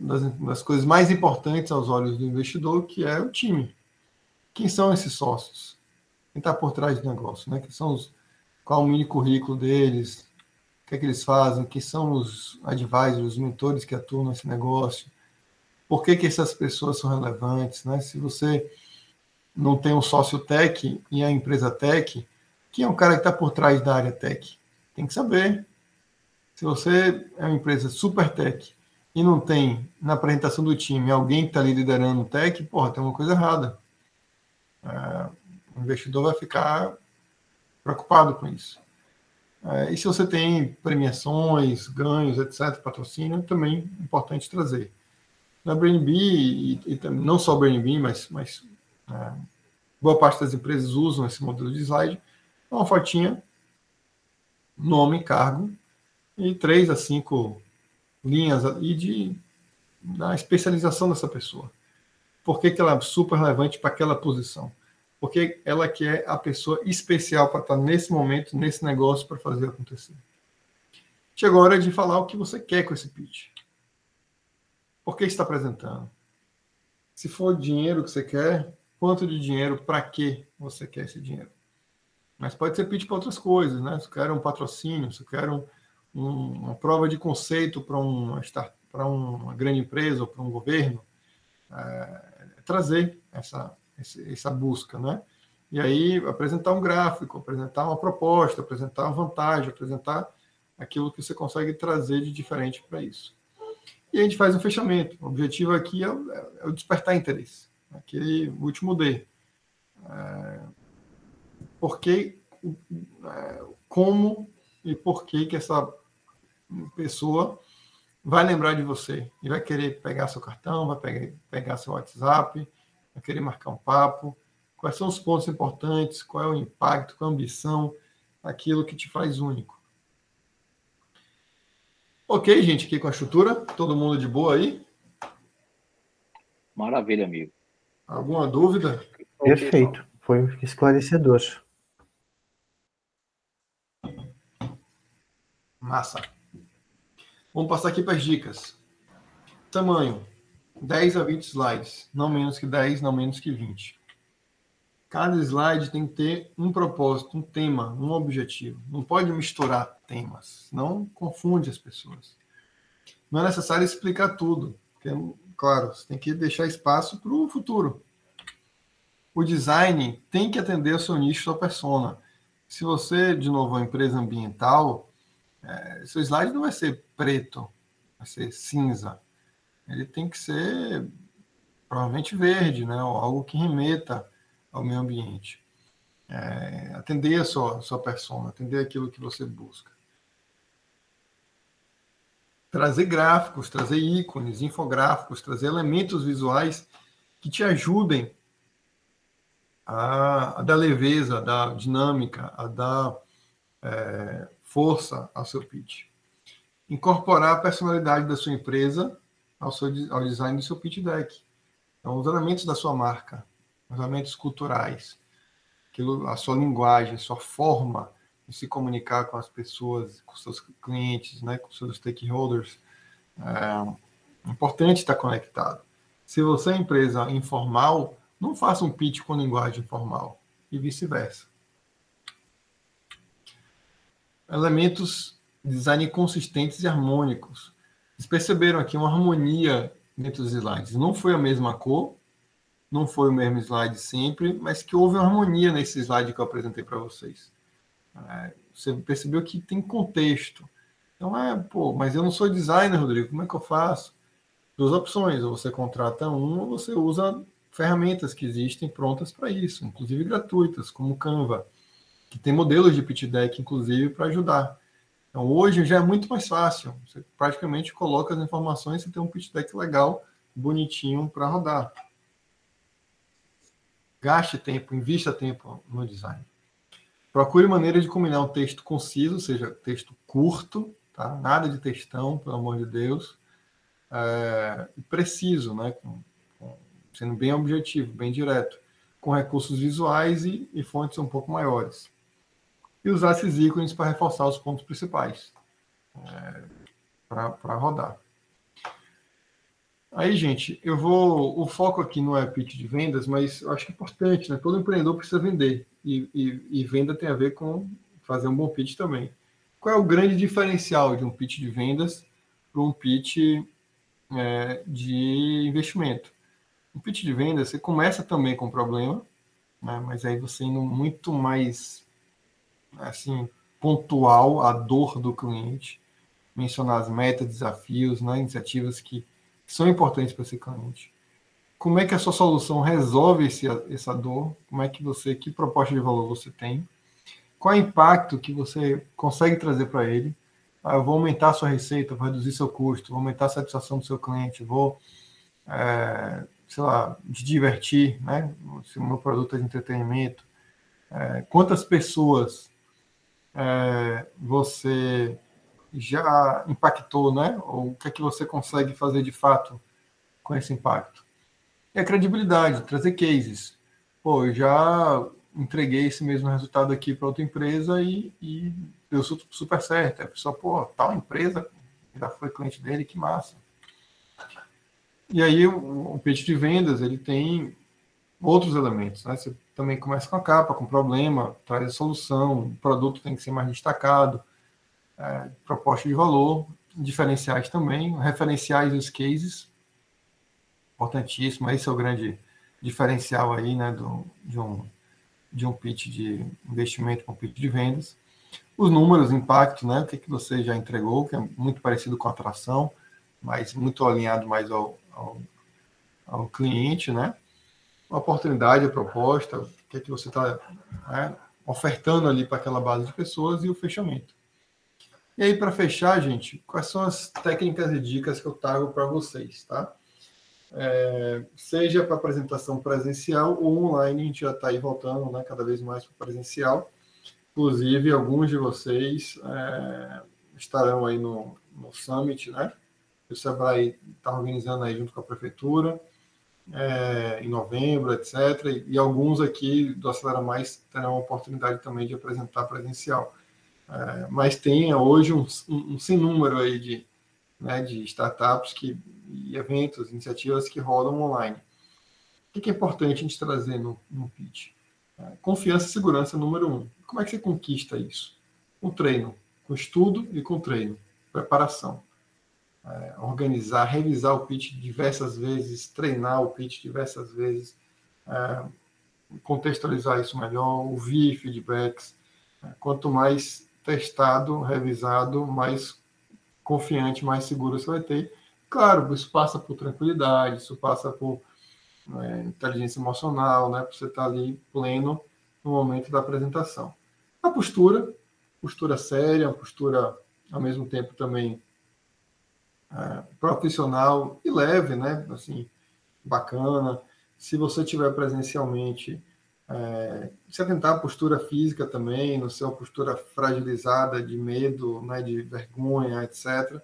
das, das coisas mais importantes aos olhos do investidor, que é o time. Quem são esses sócios? Quem está por trás do negócio? Né? Quem são os, qual o mini currículo deles? O que é que eles fazem? Quem são os advisors, os mentores que atuam nesse negócio? Por que, que essas pessoas são relevantes? Né? Se você não tem um sócio tech e a empresa tech, quem é o cara que está por trás da área tech? Tem que saber. Se você é uma empresa super tech e não tem na apresentação do time alguém que está liderando o tech, porra, tem uma coisa errada. É, o investidor vai ficar preocupado com isso. É, e se você tem premiações, ganhos, etc., patrocínio, também é importante trazer. Na BNB, e, e, não só BNB, mas, mas é, boa parte das empresas usam esse modelo de slide, é uma fotinha, nome, cargo, e três a cinco linhas e de da especialização dessa pessoa. Por que, que ela é super relevante para aquela posição? Porque ela que é a pessoa especial para estar nesse momento, nesse negócio, para fazer acontecer. Chegou a hora de falar o que você quer com esse pitch. Por que está apresentando? Se for dinheiro que você quer, quanto de dinheiro, para que você quer esse dinheiro? Mas pode ser pitch para outras coisas, né? Se quer um patrocínio, se quer um, um, uma prova de conceito para uma, para uma grande empresa ou para um governo, é, trazer essa, essa busca, né? E aí apresentar um gráfico, apresentar uma proposta, apresentar uma vantagem, apresentar aquilo que você consegue trazer de diferente para isso. E a gente faz um fechamento. O objetivo aqui é, é o despertar interesse, aquele último D. É, porque, é, como e por que que essa pessoa vai lembrar de você e vai querer pegar seu cartão, vai pegar, pegar seu WhatsApp, vai querer marcar um papo. Quais são os pontos importantes? Qual é o impacto? Qual é a ambição? Aquilo que te faz único. Ok, gente, aqui com a estrutura. Todo mundo de boa aí? Maravilha, amigo. Alguma dúvida? Perfeito. Foi esclarecedor. Massa. Vamos passar aqui para as dicas. Tamanho: 10 a 20 slides, não menos que 10, não menos que 20. Cada slide tem que ter um propósito, um tema, um objetivo. Não pode misturar temas, não confunde as pessoas. Não é necessário explicar tudo, porque, claro, você tem que deixar espaço para o futuro. O design tem que atender ao seu nicho, sua persona. Se você, de novo, é uma empresa ambiental, é, seu slide não vai ser preto, vai ser cinza. Ele tem que ser provavelmente verde, né? Ou algo que remeta ao meio ambiente. É, atender a sua, sua persona, atender aquilo que você busca. Trazer gráficos, trazer ícones, infográficos, trazer elementos visuais que te ajudem a, a dar leveza, a dar dinâmica, a dar é, força ao seu pitch. Incorporar a personalidade da sua empresa ao, seu, ao design do seu pitch deck. Então, os elementos da sua marca, os elementos culturais, aquilo, a sua linguagem, a sua forma de se comunicar com as pessoas, com seus clientes, né, com seus stakeholders. É importante estar conectado. Se você é empresa informal, não faça um pitch com linguagem formal e vice-versa elementos de design consistentes e harmônicos. Vocês perceberam aqui uma harmonia dentro dos slides. Não foi a mesma cor, não foi o mesmo slide sempre, mas que houve uma harmonia nesse slide que eu apresentei para vocês. É, você percebeu que tem contexto. Então é, pô, mas eu não sou designer, Rodrigo, como é que eu faço? Duas opções, ou você contrata um, ou você usa ferramentas que existem prontas para isso, inclusive gratuitas, como Canva que tem modelos de pitch deck, inclusive, para ajudar. Então, hoje já é muito mais fácil. Você praticamente coloca as informações e tem um pitch deck legal, bonitinho para rodar. Gaste tempo, invista tempo no design. Procure maneira de combinar um texto conciso, ou seja, texto curto, tá? nada de textão, pelo amor de Deus, é, preciso, né? Com, com, sendo bem objetivo, bem direto, com recursos visuais e, e fontes um pouco maiores e usar esses ícones para reforçar os pontos principais é, para rodar. Aí, gente, eu vou. O foco aqui não é pitch de vendas, mas eu acho que é importante, né? Todo empreendedor precisa vender. E, e, e, venda tem a ver com fazer um bom pitch também. Qual é o grande diferencial de um pitch de vendas para um pitch é, de investimento? Um pitch de vendas, você começa também com problema, né? mas aí você indo muito mais assim pontual a dor do cliente mencionar as metas, desafios, né, iniciativas que são importantes para esse cliente. Como é que a sua solução resolve esse, essa dor? Como é que você, que proposta de valor você tem? Qual é o impacto que você consegue trazer para ele? Ah, eu vou aumentar a sua receita, vou reduzir seu custo, vou aumentar a satisfação do seu cliente, vou, é, sei lá, te divertir, né? Se o meu produto é de entretenimento. É, quantas pessoas é, você já impactou, né? Ou o que é que você consegue fazer de fato com esse impacto? E a credibilidade, trazer cases. Pô, eu já entreguei esse mesmo resultado aqui para outra empresa e, e deu super certo. A pessoa, pô, tal empresa já foi cliente dele, que massa. E aí o, o pitch de vendas, ele tem outros elementos, né? Você também começa com a capa, com problema, traz a solução, o produto tem que ser mais destacado, é, proposta de valor, diferenciais também, referenciais os cases, importantíssimo, esse é o grande diferencial aí, né, do, de, um, de um pitch de investimento com um pitch de vendas. Os números, impacto, né, o que, que você já entregou, que é muito parecido com a atração, mas muito alinhado mais ao, ao, ao cliente, né, a oportunidade, a proposta, o que, que você está né, ofertando ali para aquela base de pessoas e o fechamento. E aí, para fechar, gente, quais são as técnicas e dicas que eu trago para vocês, tá? É, seja para apresentação presencial ou online, a gente já está aí voltando né, cada vez mais para presencial. Inclusive, alguns de vocês é, estarão aí no, no Summit, né? O Sebrae está organizando aí junto com a Prefeitura, é, em novembro, etc. E, e, alguns aqui do Acelera Mais terão a oportunidade também de apresentar presencial. É, mas tem hoje um, um, um sem número aí de, né, de startups que, e eventos, iniciativas que rodam online. O que é importante a gente trazer no, no pitch? É, confiança e segurança número um. Como é que você conquista isso? Com treino, com estudo e com treino, preparação. É, organizar, revisar o pitch diversas vezes, treinar o pitch diversas vezes, é, contextualizar isso melhor, ouvir feedbacks. É, quanto mais testado, revisado, mais confiante, mais seguro você vai ter. Claro, isso passa por tranquilidade, isso passa por é, inteligência emocional, né? Você estar ali pleno no momento da apresentação. A postura, postura séria, postura ao mesmo tempo também profissional e leve, né? Assim, bacana. Se você tiver presencialmente, é, se atentar à postura física também, não ser uma postura fragilizada de medo, né, de vergonha, etc.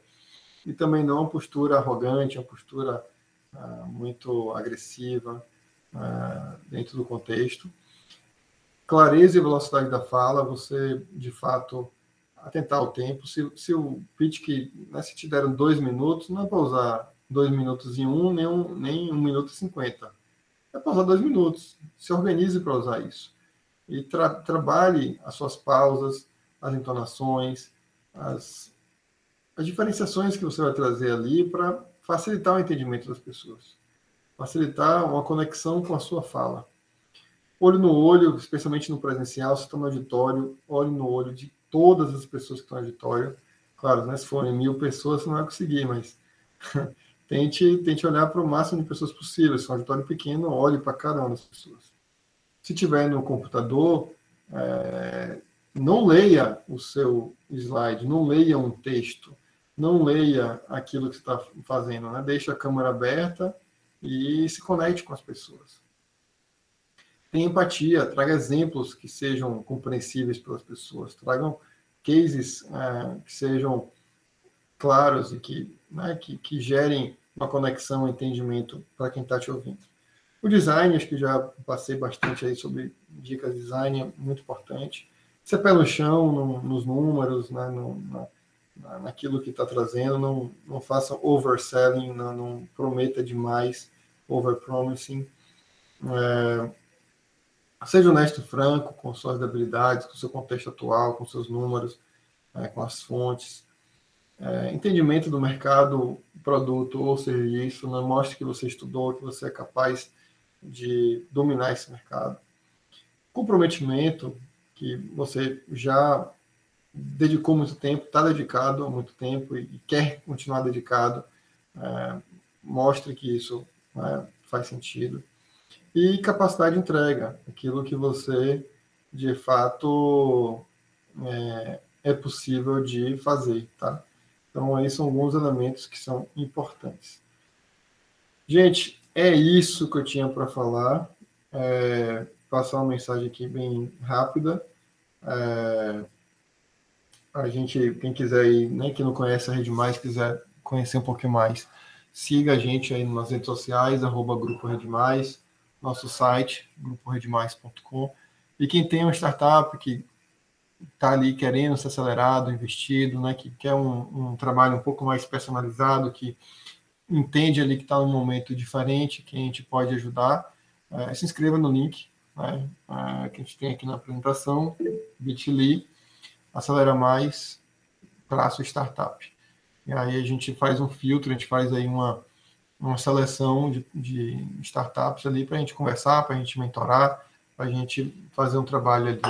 E também não uma postura arrogante, uma postura ah, muito agressiva ah, dentro do contexto. Clareza e velocidade da fala, você de fato atentar o tempo. Se, se o pitch que né, se te deram dois minutos, não é para usar dois minutos em um, nem um, nem um minuto e cinquenta é pausar dois minutos. Se organize para usar isso. E tra trabalhe as suas pausas, as entonações, as, as diferenciações que você vai trazer ali para facilitar o entendimento das pessoas. Facilitar uma conexão com a sua fala. Olho no olho, especialmente no presencial, se está no auditório, olho no olho de todas as pessoas que estão no auditório. Claro, né, se forem mil pessoas, você não vai conseguir, mas tente, tente olhar para o máximo de pessoas possível. Se é um auditório pequeno, olhe para cada uma das pessoas. Se tiver no computador, é, não leia o seu slide, não leia um texto, não leia aquilo que você está fazendo, né? deixe a câmera aberta e se conecte com as pessoas. Tenha empatia, traga exemplos que sejam compreensíveis pelas pessoas, tragam cases é, que sejam claros e que, né, que, que gerem uma conexão, um entendimento para quem está te ouvindo. O design, acho que já passei bastante aí sobre dicas de design, é muito importante. Ser pé no chão, no, nos números, né, no, na, naquilo que está trazendo, não, não faça overselling, não, não prometa demais, overpromising. É, seja honesto e franco com suas habilidades, com seu contexto atual, com seus números, é, com as fontes é, entendimento do mercado, produto ou serviço, né? mostre que você estudou, que você é capaz de dominar esse mercado. Comprometimento, que você já dedicou muito tempo, está dedicado há muito tempo e quer continuar dedicado, é, mostre que isso né, faz sentido. E capacidade de entrega, aquilo que você de fato é, é possível de fazer, tá? Então, aí são alguns elementos que são importantes. Gente, é isso que eu tinha para falar. É, passar uma mensagem aqui bem rápida. É, a gente, quem quiser ir, né, que não conhece a Rede Mais, quiser conhecer um pouquinho mais, siga a gente aí nas redes sociais, arroba Grupo Rede Mais, nosso site, gruporedemais.com. E quem tem uma startup que está ali querendo ser acelerado, investido, né, que quer um, um trabalho um pouco mais personalizado, que entende ali que está num momento diferente, que a gente pode ajudar, é, se inscreva no link né, é, que a gente tem aqui na apresentação, bit.ly, acelera mais, traço startup. E aí a gente faz um filtro, a gente faz aí uma, uma seleção de, de startups ali para a gente conversar, para a gente mentorar, para a gente fazer um trabalho ali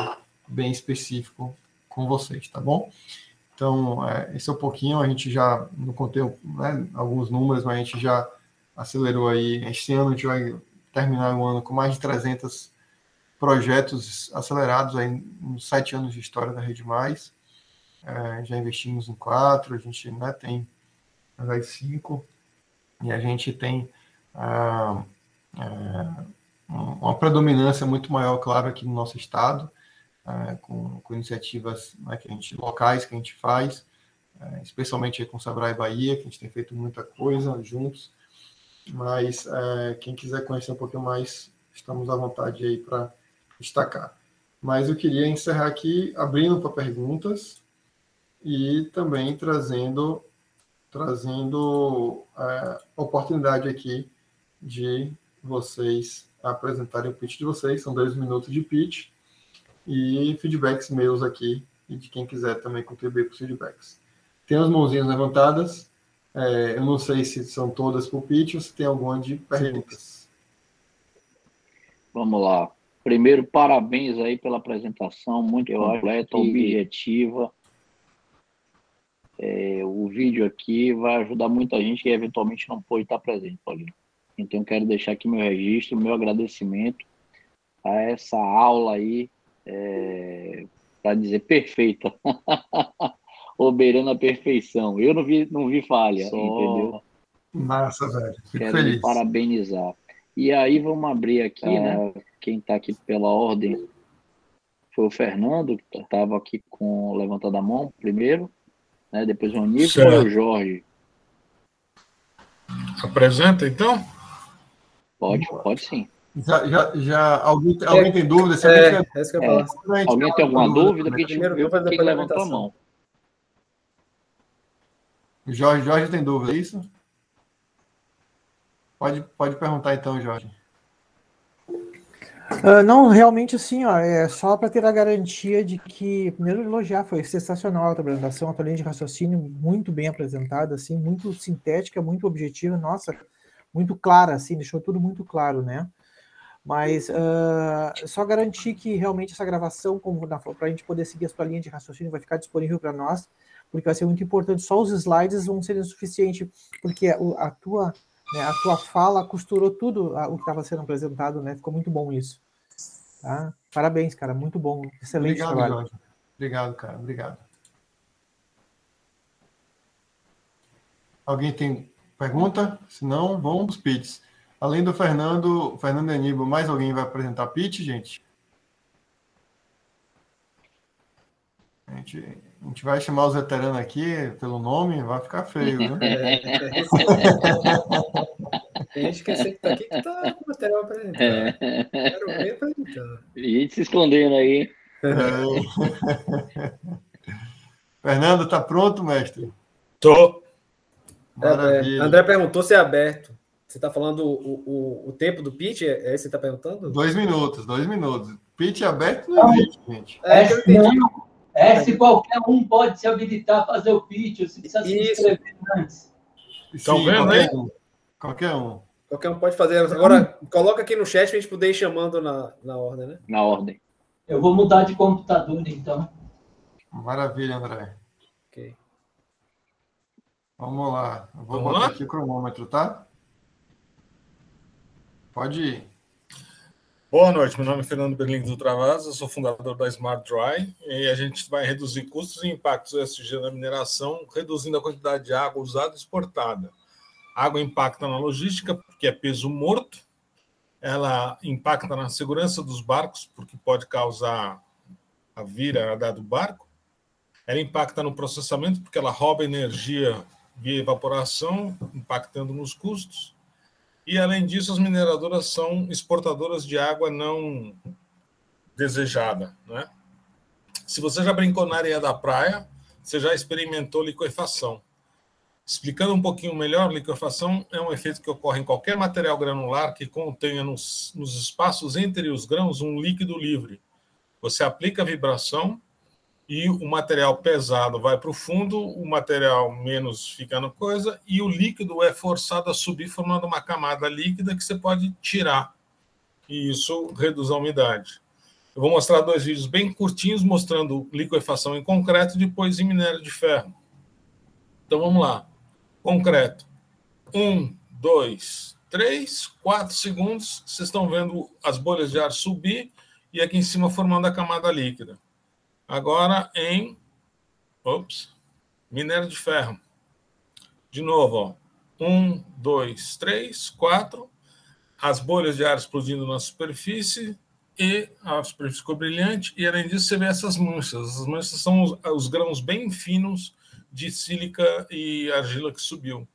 bem específico com vocês, tá bom? Então, é, esse é um pouquinho, a gente já, não contei né, alguns números, mas a gente já acelerou aí. Este ano a gente vai terminar o ano com mais de 300 projetos acelerados aí nos sete anos de história da Rede Mais. É, já investimos em quatro, a gente né, tem mais cinco, e a gente tem ah, é, uma predominância muito maior, claro, aqui no nosso estado, é, com, com, iniciativas né, que a gente, locais que a gente faz, é, especialmente com Sabra e Bahia, que a gente tem feito muita coisa juntos, mas é, quem quiser conhecer um pouquinho mais, estamos à vontade aí para destacar. Mas eu queria encerrar aqui abrindo para perguntas e também trazendo trazendo a oportunidade aqui de vocês apresentarem o pitch de vocês. São dois minutos de pitch e feedbacks meus aqui e de quem quiser também contribuir com os feedbacks. Tem as mãozinhas levantadas. É, eu não sei se são todas para o pitch ou se tem alguma de perguntas. Vamos lá. Primeiro, parabéns aí pela apresentação, muito completa, objetiva. É, o vídeo aqui vai ajudar muita gente que eventualmente não pôde estar presente, Paulinho. Então, quero deixar aqui meu registro, meu agradecimento a essa aula aí, é, para dizer perfeita, obeirando a perfeição. Eu não vi, não vi falha, Só... entendeu? Massa, velho. Fico quero feliz. parabenizar. E aí, vamos abrir aqui, é. né? Quem está aqui pela ordem foi o Fernando, que estava aqui com levantando a mão primeiro, né? depois o Nico e o Jorge. Apresenta então? Pode, pode sim. Já, já, já alguém, alguém tem dúvida? Se é, alguém, é, tiver, é, alguém tem alguma dúvida? Porque a gente viu quem levantou a mão. Jorge, Jorge tem dúvida, é isso? Pode, pode perguntar então, Jorge. Uh, não, realmente assim, ó, é só para ter a garantia de que, primeiro elogiar, foi sensacional a apresentação, a tua linha de raciocínio muito bem apresentada, assim, muito sintética, muito objetiva, nossa, muito clara, assim, deixou tudo muito claro, né? Mas uh, só garantir que realmente essa gravação, para a gente poder seguir a sua linha de raciocínio, vai ficar disponível para nós, porque vai ser muito importante. Só os slides vão ser suficiente, porque a tua né, a tua fala costurou tudo o que estava sendo apresentado, né? Ficou muito bom isso. Tá? Parabéns, cara, muito bom, excelente Obrigado, trabalho. Jorge. Obrigado, cara, obrigado. Alguém tem pergunta? Se não, vamos para os pits. Além do Fernando, Fernando Aníbal, mais alguém vai apresentar pitch, gente? A gente, a gente vai chamar os veteranos aqui pelo nome, vai ficar feio, né? É, a gente que tá aqui que tá com material apresentando. É. Quero ver apresentando. E se escondendo aí. É. Fernando, tá pronto, mestre? Tô. É, é, André perguntou se é aberto. Você está falando o, o, o, tempo do pitch? É, é você está perguntando? Dois minutos, dois minutos. Pitch aberto não existe, gente. É, é, não, é se qualquer um pode se habilitar a fazer o pitch, você precisa se inscrever antes. Estão vendo aí? Um, qualquer um. Qualquer um pode fazer. Agora, coloca aqui no chat para a gente poder ir chamando na, na ordem, né? Na ordem. Eu vou mudar de computador, então. Maravilha, André. Ok. Vamos lá. vou Vamos botar lá? aqui o cronômetro, tá? Pode ir. Boa noite, meu nome é Fernando Berlim do Travasa, sou fundador da Smart Dry e a gente vai reduzir custos e impactos ESG na mineração, reduzindo a quantidade de água usada e exportada. A água impacta na logística, porque é peso morto, ela impacta na segurança dos barcos, porque pode causar a vira do barco, ela impacta no processamento, porque ela rouba energia via evaporação, impactando nos custos. E, além disso, as mineradoras são exportadoras de água não desejada. Né? Se você já brincou na areia da praia, você já experimentou liquefação. Explicando um pouquinho melhor, liquefação é um efeito que ocorre em qualquer material granular que contenha nos, nos espaços entre os grãos um líquido livre. Você aplica vibração e o material pesado vai para o fundo, o material menos fica na coisa, e o líquido é forçado a subir, formando uma camada líquida que você pode tirar. E isso reduz a umidade. Eu vou mostrar dois vídeos bem curtinhos mostrando liquefação em concreto depois em minério de ferro. Então vamos lá. Concreto. Um, dois, três, quatro segundos. Vocês estão vendo as bolhas de ar subir e aqui em cima formando a camada líquida. Agora em ops, minério de ferro. De novo, ó. Um, dois, três, quatro. As bolhas de ar explodindo na superfície e a superfície ficou brilhante. E além disso, você vê essas manchas. As manchas são os, os grãos bem finos de sílica e argila que subiu.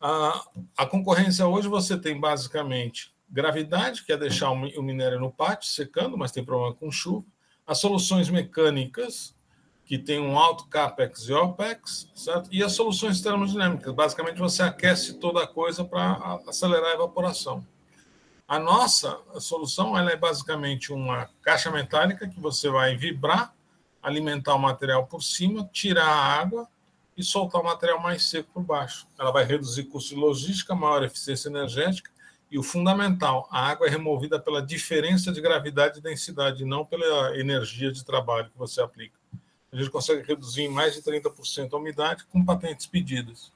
A, a concorrência hoje você tem basicamente gravidade, que é deixar o minério no pátio secando, mas tem problema com chuva as soluções mecânicas, que tem um alto CAPEX e OPEX, certo? e as soluções termodinâmicas. Basicamente, você aquece toda a coisa para acelerar a evaporação. A nossa solução ela é basicamente uma caixa metálica que você vai vibrar, alimentar o material por cima, tirar a água e soltar o material mais seco por baixo. Ela vai reduzir custo de logística, maior eficiência energética e o fundamental, a água é removida pela diferença de gravidade e densidade, não pela energia de trabalho que você aplica. A gente consegue reduzir em mais de 30% a umidade com patentes pedidas.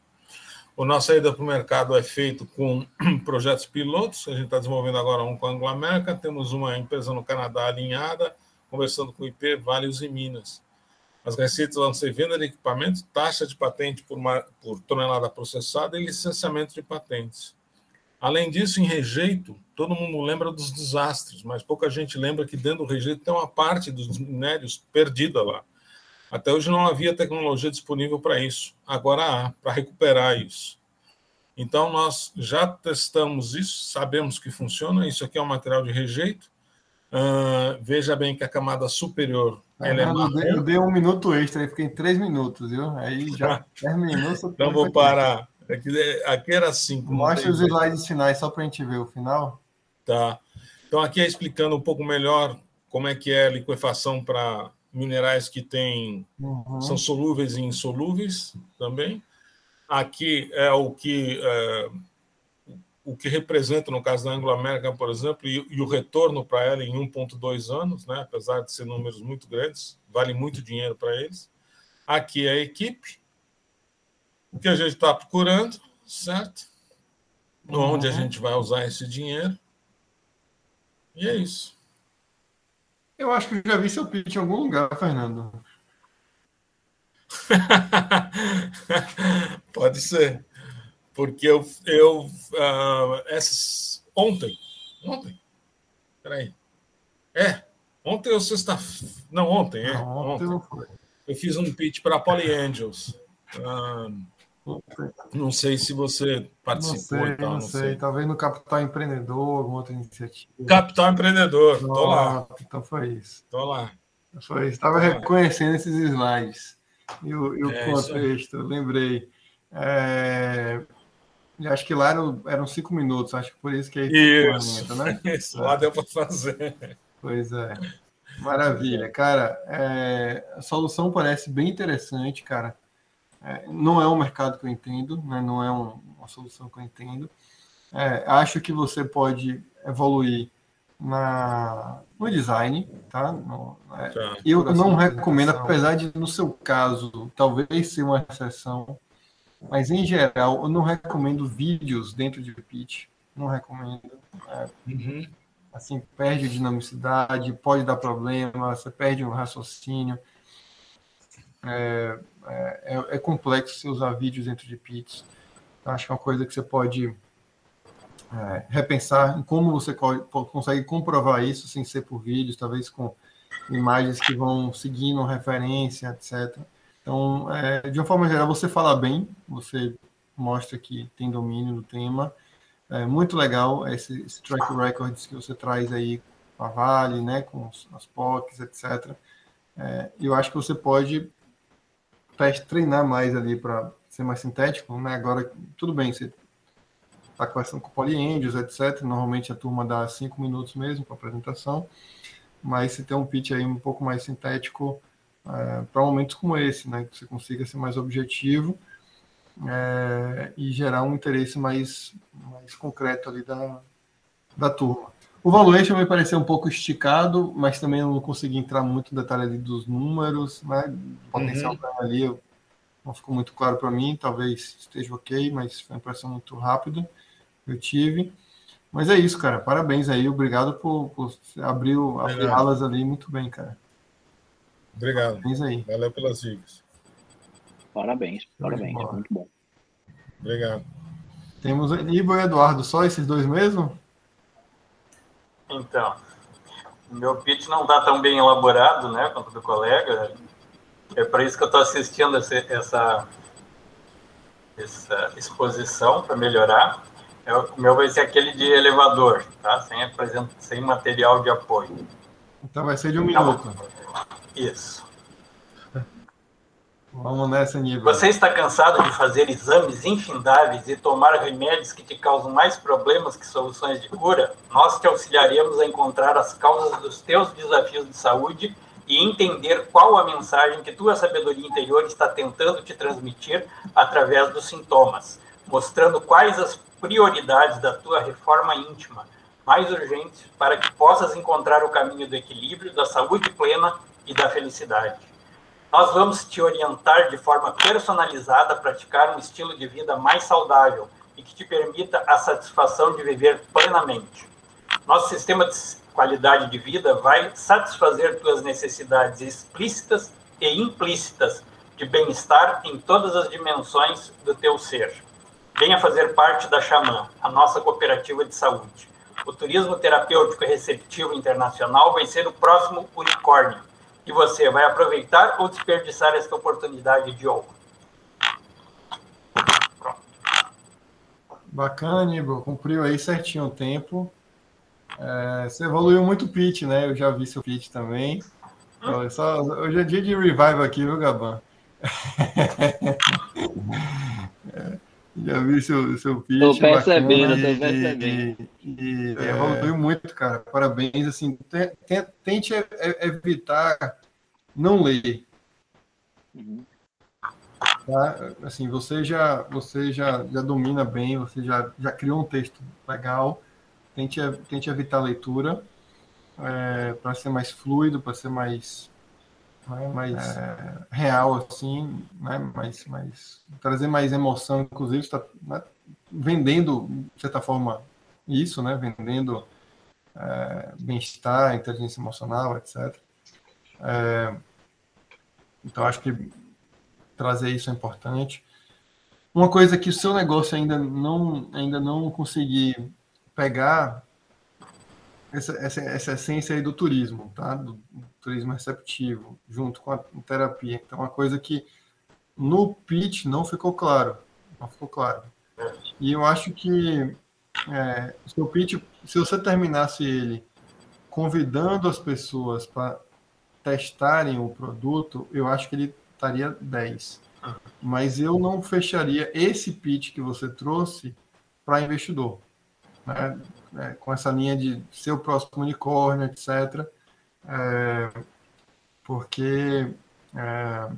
A nossa saída para o mercado é feito com projetos pilotos. A gente está desenvolvendo agora um com a Anglo American. Temos uma empresa no Canadá alinhada, conversando com o IP, Vales e Minas. As receitas vão ser venda de equipamento, taxa de patente por, por tonelada processada e licenciamento de patentes. Além disso, em rejeito, todo mundo lembra dos desastres, mas pouca gente lembra que dentro do rejeito tem uma parte dos minérios perdida lá. Até hoje não havia tecnologia disponível para isso. Agora há, para recuperar isso. Então, nós já testamos isso, sabemos que funciona. Isso aqui é um material de rejeito. Uh, veja bem que a camada superior é, ela é marrom. Eu dei um minuto extra, fiquei em três minutos, viu? Aí já terminou. então, vou parar. Aqui, aqui era cinco. Mostra os slides finais só para a gente ver o final. Tá. Então, aqui é explicando um pouco melhor como é que é a liquefação para minerais que têm, uhum. são solúveis e insolúveis também. Aqui é o que é, o que representa, no caso da Anglo-American, por exemplo, e, e o retorno para ela em 1,2 anos, né? apesar de ser números muito grandes, vale muito dinheiro para eles. Aqui é a equipe, o que a gente está procurando, certo? Uhum. Onde a gente vai usar esse dinheiro. E é isso. Eu acho que já vi seu pitch em algum lugar, Fernando. Pode ser. Porque eu. eu uh, essas, ontem. Ontem. Peraí. É. Ontem ou sexta. Não, ontem, é. Não, ontem, ontem. Eu fiz um pitch para Poly Angels. Uh, não sei se você participou não sei, Não, não sei. sei. Talvez no Capital Empreendedor, alguma outra iniciativa. Capital Empreendedor, estou lá. Então foi isso. Estou lá. Foi isso. Estava reconhecendo esses slides. E o, e o é, contexto, lembrei. É... Acho que lá eram, eram cinco minutos, acho que por isso que é isso, né? Isso, lá deu para fazer. Pois é. Maravilha, cara. É... a solução parece bem interessante, cara. É, não é um mercado que eu entendo, né? não é um, uma solução que eu entendo. É, acho que você pode evoluir na, no design, tá? No, é, tá. Eu não recomendo, apesar de, no seu caso, talvez ser uma exceção, mas em geral, eu não recomendo vídeos dentro de pitch. Não recomendo. É, uhum. Assim, perde dinamicidade, pode dar problema, você perde o raciocínio. É, é, é complexo você usar vídeos dentro de pitch. Então, acho que é uma coisa que você pode é, repensar em como você consegue comprovar isso sem ser por vídeos, talvez com imagens que vão seguindo referência, etc. Então, é, de uma forma geral, você fala bem, você mostra que tem domínio do tema. É muito legal esse, esse track records que você traz aí com a Vale, né, com as POCs, etc. É, eu acho que você pode treinar mais ali para ser mais sintético, né? Agora, tudo bem, você está conversando com poliêndios, etc. Normalmente a turma dá cinco minutos mesmo para apresentação, mas se tem um pitch aí um pouco mais sintético é, para momentos como esse, né, que você consiga ser mais objetivo é, e gerar um interesse mais, mais concreto ali da, da turma. O valuation me pareceu um pouco esticado, mas também não consegui entrar muito no detalhe ali dos números, né? O potencial uhum. ali não ficou muito claro para mim, talvez esteja ok, mas foi uma impressão muito rápida eu tive. Mas é isso, cara. Parabéns aí. Obrigado por, por abrir, abrir alas ali muito bem, cara. Obrigado. Parabéns aí. Valeu pelas dicas. Parabéns, parabéns. Muito bom. Obrigado. Temos Ivo e Eduardo, só esses dois mesmo? Então, meu pitch não está tão bem elaborado, né, quanto do colega. É para isso que eu estou assistindo essa, essa, essa exposição para melhorar. É, o meu vai ser aquele de elevador, tá? Sem, sem material de apoio. Então vai ser de um então, minuto. Isso. Vamos nessa, nível. Você está cansado de fazer exames infindáveis e tomar remédios que te causam mais problemas que soluções de cura? Nós te auxiliaremos a encontrar as causas dos teus desafios de saúde e entender qual a mensagem que tua sabedoria interior está tentando te transmitir através dos sintomas, mostrando quais as prioridades da tua reforma íntima mais urgentes para que possas encontrar o caminho do equilíbrio, da saúde plena e da felicidade. Nós vamos te orientar de forma personalizada a praticar um estilo de vida mais saudável e que te permita a satisfação de viver plenamente. Nosso sistema de qualidade de vida vai satisfazer tuas necessidades explícitas e implícitas de bem-estar em todas as dimensões do teu ser. Venha fazer parte da Xamã, a nossa cooperativa de saúde. O turismo terapêutico receptivo internacional vai ser o próximo unicórnio. E você vai aproveitar ou desperdiçar esta oportunidade de ouro? Bacana, Nibo. Cumpriu aí certinho o tempo. É, você evoluiu muito o pitch, né? Eu já vi seu pitch também. Hum? Só, hoje é dia de revival aqui, viu, Gaban? é. Já vi seu, seu pitch. Tô percebendo, tô percebendo. E, e, é. evoluiu muito, cara. Parabéns. Assim, tente evitar não ler. Uhum. Tá? Assim, você já, você já, já domina bem, você já, já criou um texto legal. Tente, tente evitar a leitura é, para ser mais fluido, para ser mais né, mais é, real, assim, né, mais, mais, trazer mais emoção, inclusive está né, vendendo, de certa forma, isso, né, vendendo é, bem-estar, inteligência emocional, etc. É, então, acho que trazer isso é importante. Uma coisa que o seu negócio ainda não, ainda não consegui pegar essa, essa, essa essência aí do turismo, tá? Do, do, turismo receptivo, junto com a terapia. Então, uma coisa que no pitch não ficou claro, não ficou claro. E eu acho que é, seu pitch, se você terminasse ele convidando as pessoas para testarem o produto, eu acho que ele estaria 10. Mas eu não fecharia esse pitch que você trouxe para investidor. Né? Né, com essa linha de ser o próximo unicórnio, etc. É, porque é,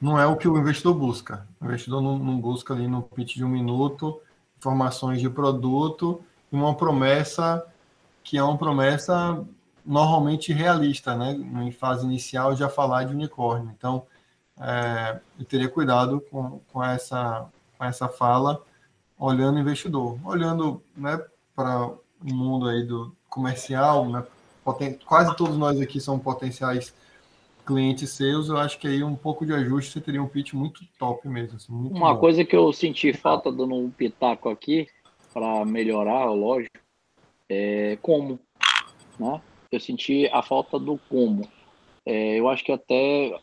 não é o que o investidor busca. O investidor não, não, busca ali no pitch de um minuto informações de produto e uma promessa que é uma promessa normalmente realista, né? Em fase inicial já falar de unicórnio. Então, é, eu teria cuidado com, com, essa, com essa fala, olhando o investidor, olhando né, para o mundo aí do comercial, né, quase todos nós aqui são potenciais clientes seus, eu acho que aí um pouco de ajuste você teria um pitch muito top mesmo. Assim, muito Uma bom. coisa que eu senti falta dando um pitaco aqui, para melhorar, lógico, é como. Né? Eu senti a falta do como. É, eu acho que até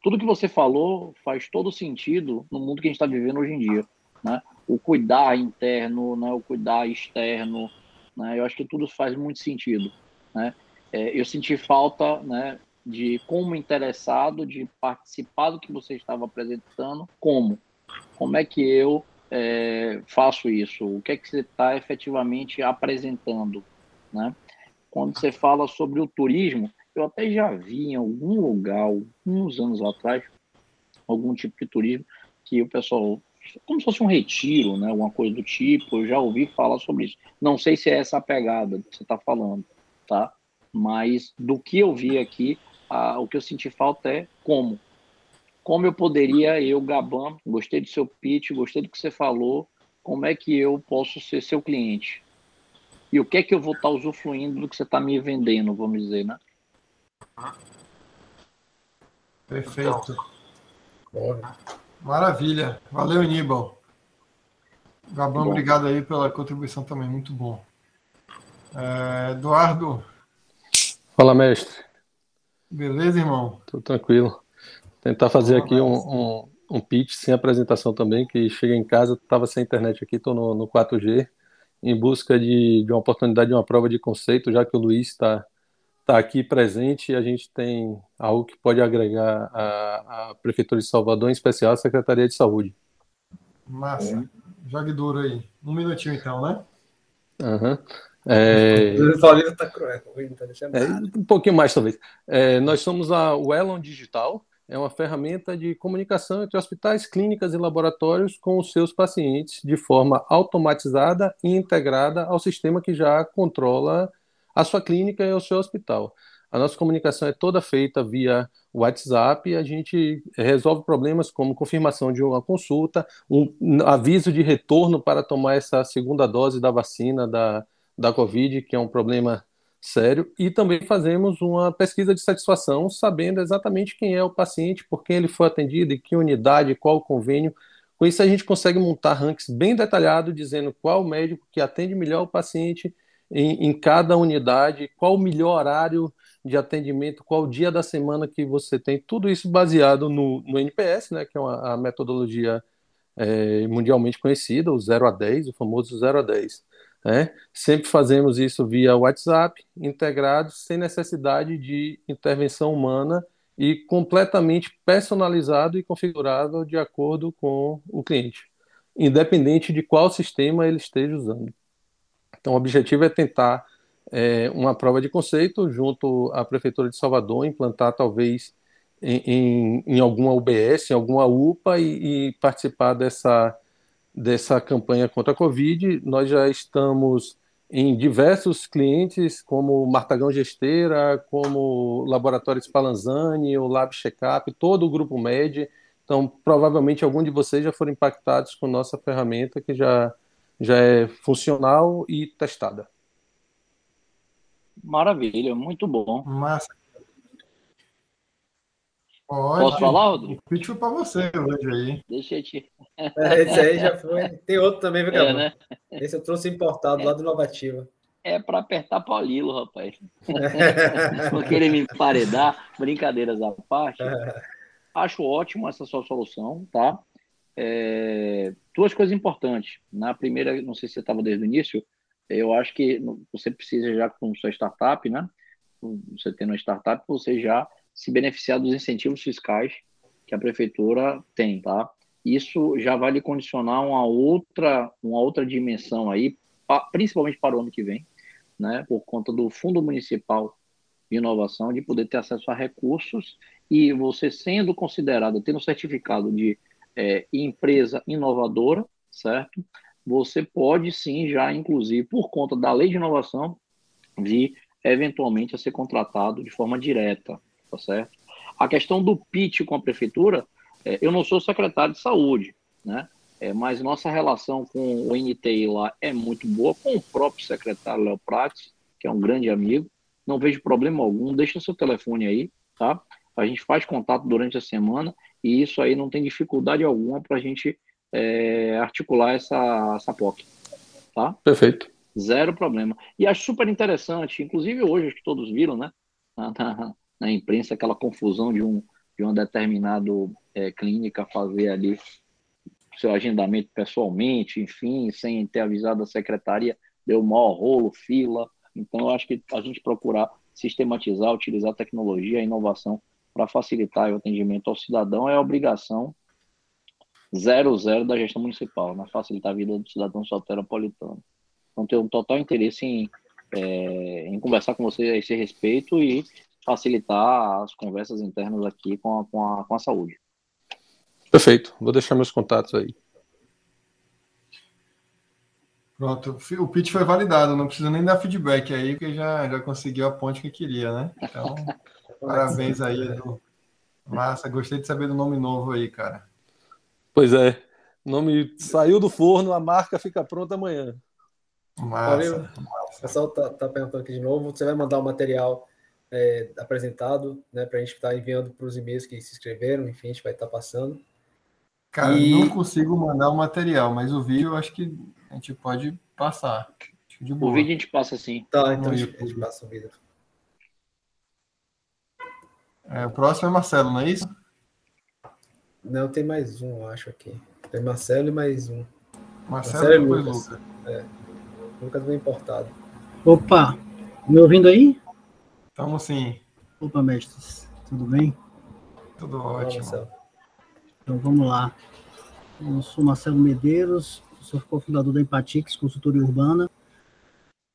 tudo que você falou faz todo sentido no mundo que a gente está vivendo hoje em dia. Né? O cuidar interno, né? o cuidar externo, né? eu acho que tudo faz muito sentido. Né? É, eu senti falta né, de como interessado, de participar do que você estava apresentando, como? Como é que eu é, faço isso? O que é que você está efetivamente apresentando? Né? Quando você fala sobre o turismo, eu até já vi em algum lugar, alguns anos atrás, algum tipo de turismo que o pessoal, como se fosse um retiro, né, alguma coisa do tipo, eu já ouvi falar sobre isso. Não sei se é essa a pegada que você está falando, tá? Mas do que eu vi aqui, a, o que eu senti falta é como. Como eu poderia, eu, Gabam, gostei do seu pitch, gostei do que você falou, como é que eu posso ser seu cliente? E o que é que eu vou estar usufruindo do que você está me vendendo, vamos dizer, né? Perfeito. Maravilha. Valeu, Aníbal. Gabão, obrigado aí pela contribuição também, muito bom. É, Eduardo. Fala, mestre. Beleza, irmão? Tô tranquilo. Tentar fazer aqui um, um, um, pitch sem apresentação também, que cheguei em casa, estava sem internet aqui, estou no, no 4G, em busca de, de uma oportunidade de uma prova de conceito, já que o Luiz está tá aqui presente e a gente tem algo que pode agregar a, a Prefeitura de Salvador, em especial a Secretaria de Saúde. Massa. Jogue duro aí. Um minutinho então, né? Uhum. É... O tá cruel, tá é, um pouquinho mais, talvez. É, nós somos a Wellon Digital, é uma ferramenta de comunicação entre hospitais, clínicas e laboratórios com os seus pacientes de forma automatizada e integrada ao sistema que já controla a sua clínica e o seu hospital. A nossa comunicação é toda feita via WhatsApp e a gente resolve problemas como confirmação de uma consulta, um aviso de retorno para tomar essa segunda dose da vacina da, da Covid, que é um problema sério, e também fazemos uma pesquisa de satisfação, sabendo exatamente quem é o paciente, por quem ele foi atendido, em que unidade, qual convênio. Com isso, a gente consegue montar rankings bem detalhados, dizendo qual médico que atende melhor o paciente em, em cada unidade, qual o melhor horário de atendimento, qual dia da semana que você tem, tudo isso baseado no, no NPS, né, que é uma, a metodologia é, mundialmente conhecida, o 0 a 10, o famoso 0 a 10. Né? Sempre fazemos isso via WhatsApp, integrado, sem necessidade de intervenção humana e completamente personalizado e configurável de acordo com o cliente, independente de qual sistema ele esteja usando. Então, o objetivo é tentar é, uma prova de conceito junto à Prefeitura de Salvador, implantar talvez em, em, em alguma UBS, em alguma UPA e, e participar dessa dessa campanha contra a Covid. Nós já estamos em diversos clientes, como Martagão Gesteira, como Laboratório Spallanzani, o Lab Checkup, todo o Grupo MED. Então, provavelmente, algum de vocês já foram impactados com nossa ferramenta, que já, já é funcional e testada. Maravilha, muito bom. Massa. Pode. Posso falar, Rodrigo? O pitch foi para você hoje aí. Deixa eu te. É, esse aí já foi. Tem outro também, viu, é, né? Esse eu trouxe importado é. lá do Inovativa. É para apertar Paulilo, rapaz. Não querer me emparedar, brincadeiras à parte. Acho ótimo essa sua solução, tá? É... Duas coisas importantes. Na primeira, não sei se você estava desde o início, eu acho que você precisa já com sua startup, né? Você tendo uma startup, você já se beneficiar dos incentivos fiscais que a prefeitura tem, tá? Isso já vai lhe condicionar uma outra, uma outra dimensão aí, principalmente para o ano que vem, né? Por conta do Fundo Municipal de Inovação, de poder ter acesso a recursos e você sendo considerado, tendo certificado de é, empresa inovadora, certo? Você pode sim já, inclusive, por conta da lei de inovação, vir eventualmente a ser contratado de forma direta, tá certo? A questão do pitch com a prefeitura, é, eu não sou secretário de saúde, né? É, mas nossa relação com o NTI lá é muito boa, com o próprio secretário Léo Prates, que é um grande amigo. Não vejo problema algum, deixa seu telefone aí, tá? A gente faz contato durante a semana e isso aí não tem dificuldade alguma para a gente é, articular essa, essa POC, tá? Perfeito. Zero problema. E acho super interessante, inclusive hoje, acho que todos viram, né? Na, na, na imprensa, aquela confusão de um de uma determinada é, clínica fazer ali seu agendamento pessoalmente, enfim, sem ter avisado a secretaria, deu maior rolo, fila. Então, eu acho que a gente procurar sistematizar, utilizar a tecnologia, a inovação para facilitar o atendimento ao cidadão é a obrigação zero zero da gestão municipal, né? facilitar a vida do cidadão soteropolitano. Então, tenho um total interesse em, é, em conversar com você a esse respeito e facilitar as conversas internas aqui com a, com a, com a saúde. Perfeito, vou deixar meus contatos aí. Pronto, o pitch foi validado, não precisa nem dar feedback aí, porque já, já conseguiu a ponte que queria, né? Então, parabéns aí, Edu. Massa, gostei de saber do nome novo aí, cara. Pois é, o nome saiu do forno, a marca fica pronta amanhã. Massa. O pessoal tá, tá perguntando aqui de novo, você vai mandar o material é, apresentado, né, para a gente estar tá enviando para os e-mails que se inscreveram, enfim, a gente vai estar tá passando. Cara, e... não consigo mandar o material, mas o vídeo eu acho que a gente pode passar. O vídeo a gente passa sim. Tá, então a gente, a gente passa o vídeo. É, o próximo é Marcelo, não é isso? Não, tem mais um, eu acho aqui. Tem Marcelo e mais um. Marcelo, Marcelo e Lucas. Lucas. É. Lucas bem importado. Opa, me ouvindo aí? Estamos sim. Opa, mestres, tudo bem? Tudo ótimo. Então vamos lá. Eu sou Marcelo Medeiros, sou cofundador da Empatix, consultoria urbana.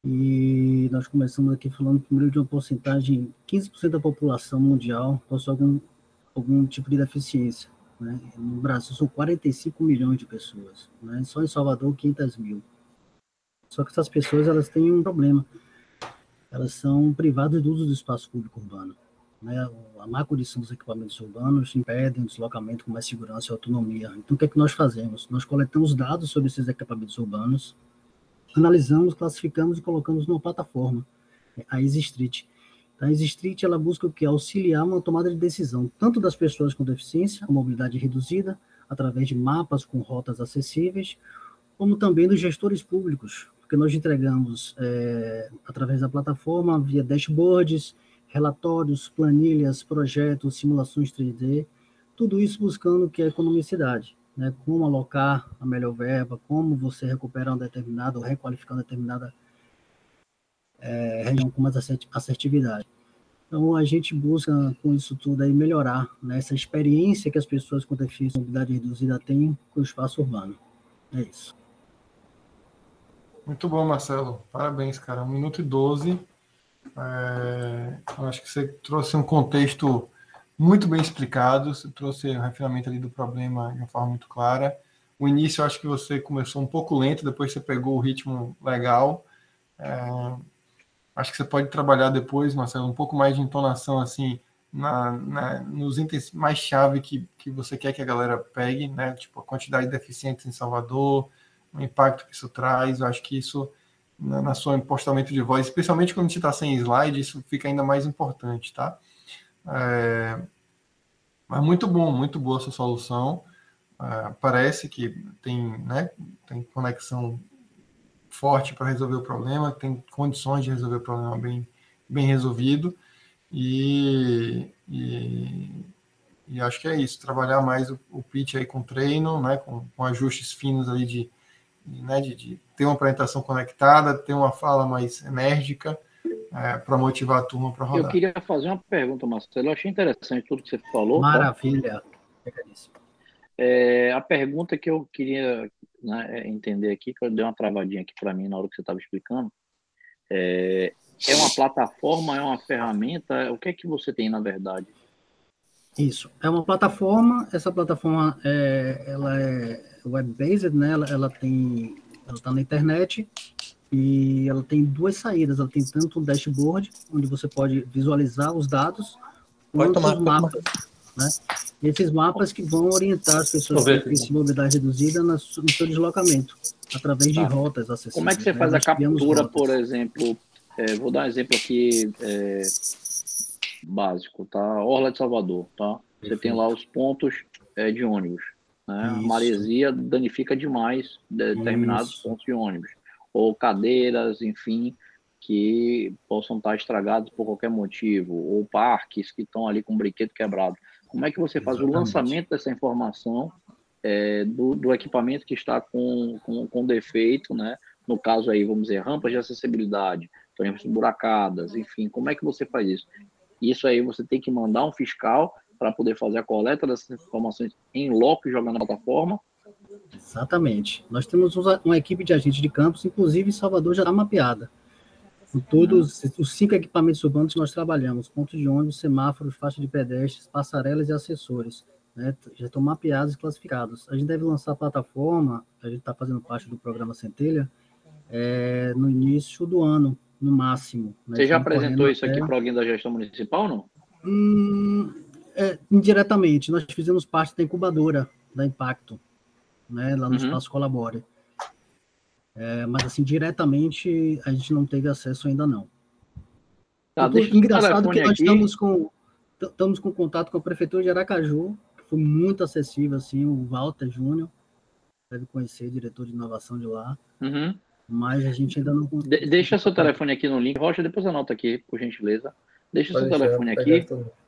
E nós começamos aqui falando primeiro de uma porcentagem, 15% da população mundial possui algum, algum tipo de deficiência. Né? No Brasil são 45 milhões de pessoas, né? só em Salvador 500 mil. Só que essas pessoas elas têm um problema, elas são privadas do uso do espaço público urbano. Né? A má condição dos equipamentos urbanos impedem o deslocamento com mais segurança e autonomia. Então, o que é que nós fazemos? Nós coletamos dados sobre esses equipamentos urbanos, analisamos, classificamos e colocamos numa plataforma, a Easy Street. A Easy Street ela busca o que? Auxiliar uma tomada de decisão, tanto das pessoas com deficiência, a mobilidade reduzida, através de mapas com rotas acessíveis, como também dos gestores públicos, porque nós entregamos é, através da plataforma via dashboards, relatórios, planilhas, projetos, simulações 3D, tudo isso buscando que é economicidade, né? Como alocar a melhor verba, como você recuperar uma determinada ou requalificar uma determinada é, região com mais assertividade. Então, a gente busca, com isso tudo, aí, melhorar né, essa experiência que as pessoas com deficiência mobilidade reduzida têm com o espaço urbano. É isso. Muito bom, Marcelo. Parabéns, cara. Um minuto e doze. É, acho que você trouxe um contexto muito bem explicado, você trouxe o refinamento ali do problema de uma forma muito clara. O início, eu acho que você começou um pouco lento, depois você pegou o ritmo legal. É, acho que você pode trabalhar depois, Marcelo, um pouco mais de entonação assim na, na, nos itens mais chave que, que você quer que a galera pegue, né? Tipo a quantidade de deficientes em Salvador, o impacto que isso traz. Eu acho que isso na, na sua postamento de voz, especialmente quando a gente está sem slide, isso fica ainda mais importante, tá? É, mas muito bom, muito boa essa solução. É, parece que tem, né, tem conexão forte para resolver o problema, tem condições de resolver o problema bem, bem resolvido. E, e, e acho que é isso, trabalhar mais o, o pitch aí com treino, né, com, com ajustes finos ali de, né, de, de, ter uma apresentação conectada, ter uma fala mais enérgica é, para motivar a turma para rodar. Eu queria fazer uma pergunta, Marcelo. Eu achei interessante tudo que você falou. Tá? Maravilha. Tá? É, a pergunta que eu queria né, é entender aqui, que eu dei uma travadinha aqui para mim na hora que você estava explicando, é, é uma plataforma, é uma ferramenta? O que é que você tem na verdade? Isso, é uma plataforma. Essa plataforma é, ela é web-based, né? Ela, ela tem, ela está na internet E ela tem duas saídas. Ela tem tanto um dashboard, onde você pode visualizar os dados, quanto os mapas. Né? Esses mapas que vão orientar as pessoas que têm mobilidade reduzida no seu deslocamento, através de tá. rotas acessíveis. Como é que você né? faz a captura, por exemplo? É, vou dar um exemplo aqui é, básico, tá? Orla de Salvador, tá? Você Perfeito. tem lá os pontos é, de ônibus. Né? A maresia danifica demais determinados Isso. pontos de ônibus ou cadeiras, enfim, que possam estar estragados por qualquer motivo, ou parques que estão ali com um brinquedo quebrado. Como é que você faz Exatamente. o lançamento dessa informação é, do, do, equipamento que está com, com, com, defeito, né? No caso aí, vamos dizer, rampas de acessibilidade, rampas buracadas, enfim, como é que você faz isso? Isso aí você tem que mandar um fiscal para poder fazer a coleta dessas informações em loco jogar na plataforma, Exatamente. Nós temos uma equipe de agentes de campos, inclusive em Salvador já está mapeada. Com todos os cinco equipamentos urbanos que nós trabalhamos, pontos de ônibus, semáforos, faixa de pedestres, passarelas e assessores. Né, já estão mapeados e classificados. A gente deve lançar a plataforma, a gente está fazendo parte do programa Centelha, é, no início do ano, no máximo. Né, Você já apresentou isso aqui para alguém da gestão municipal, não? Hum, é, indiretamente, nós fizemos parte da incubadora da Impacto né, lá no uhum. Espaço Colabore. É, mas, assim, diretamente, a gente não teve acesso ainda não. Tá, engraçado que nós aqui. estamos com, estamos com contato com a Prefeitura de Aracaju, que foi muito acessível, assim, o Walter Júnior, deve conhecer, diretor de inovação de lá. Uhum. Mas a gente ainda não... De deixa seu telefone aqui no link. Rocha, depois anota aqui, por gentileza. Deixa Pode seu telefone aqui,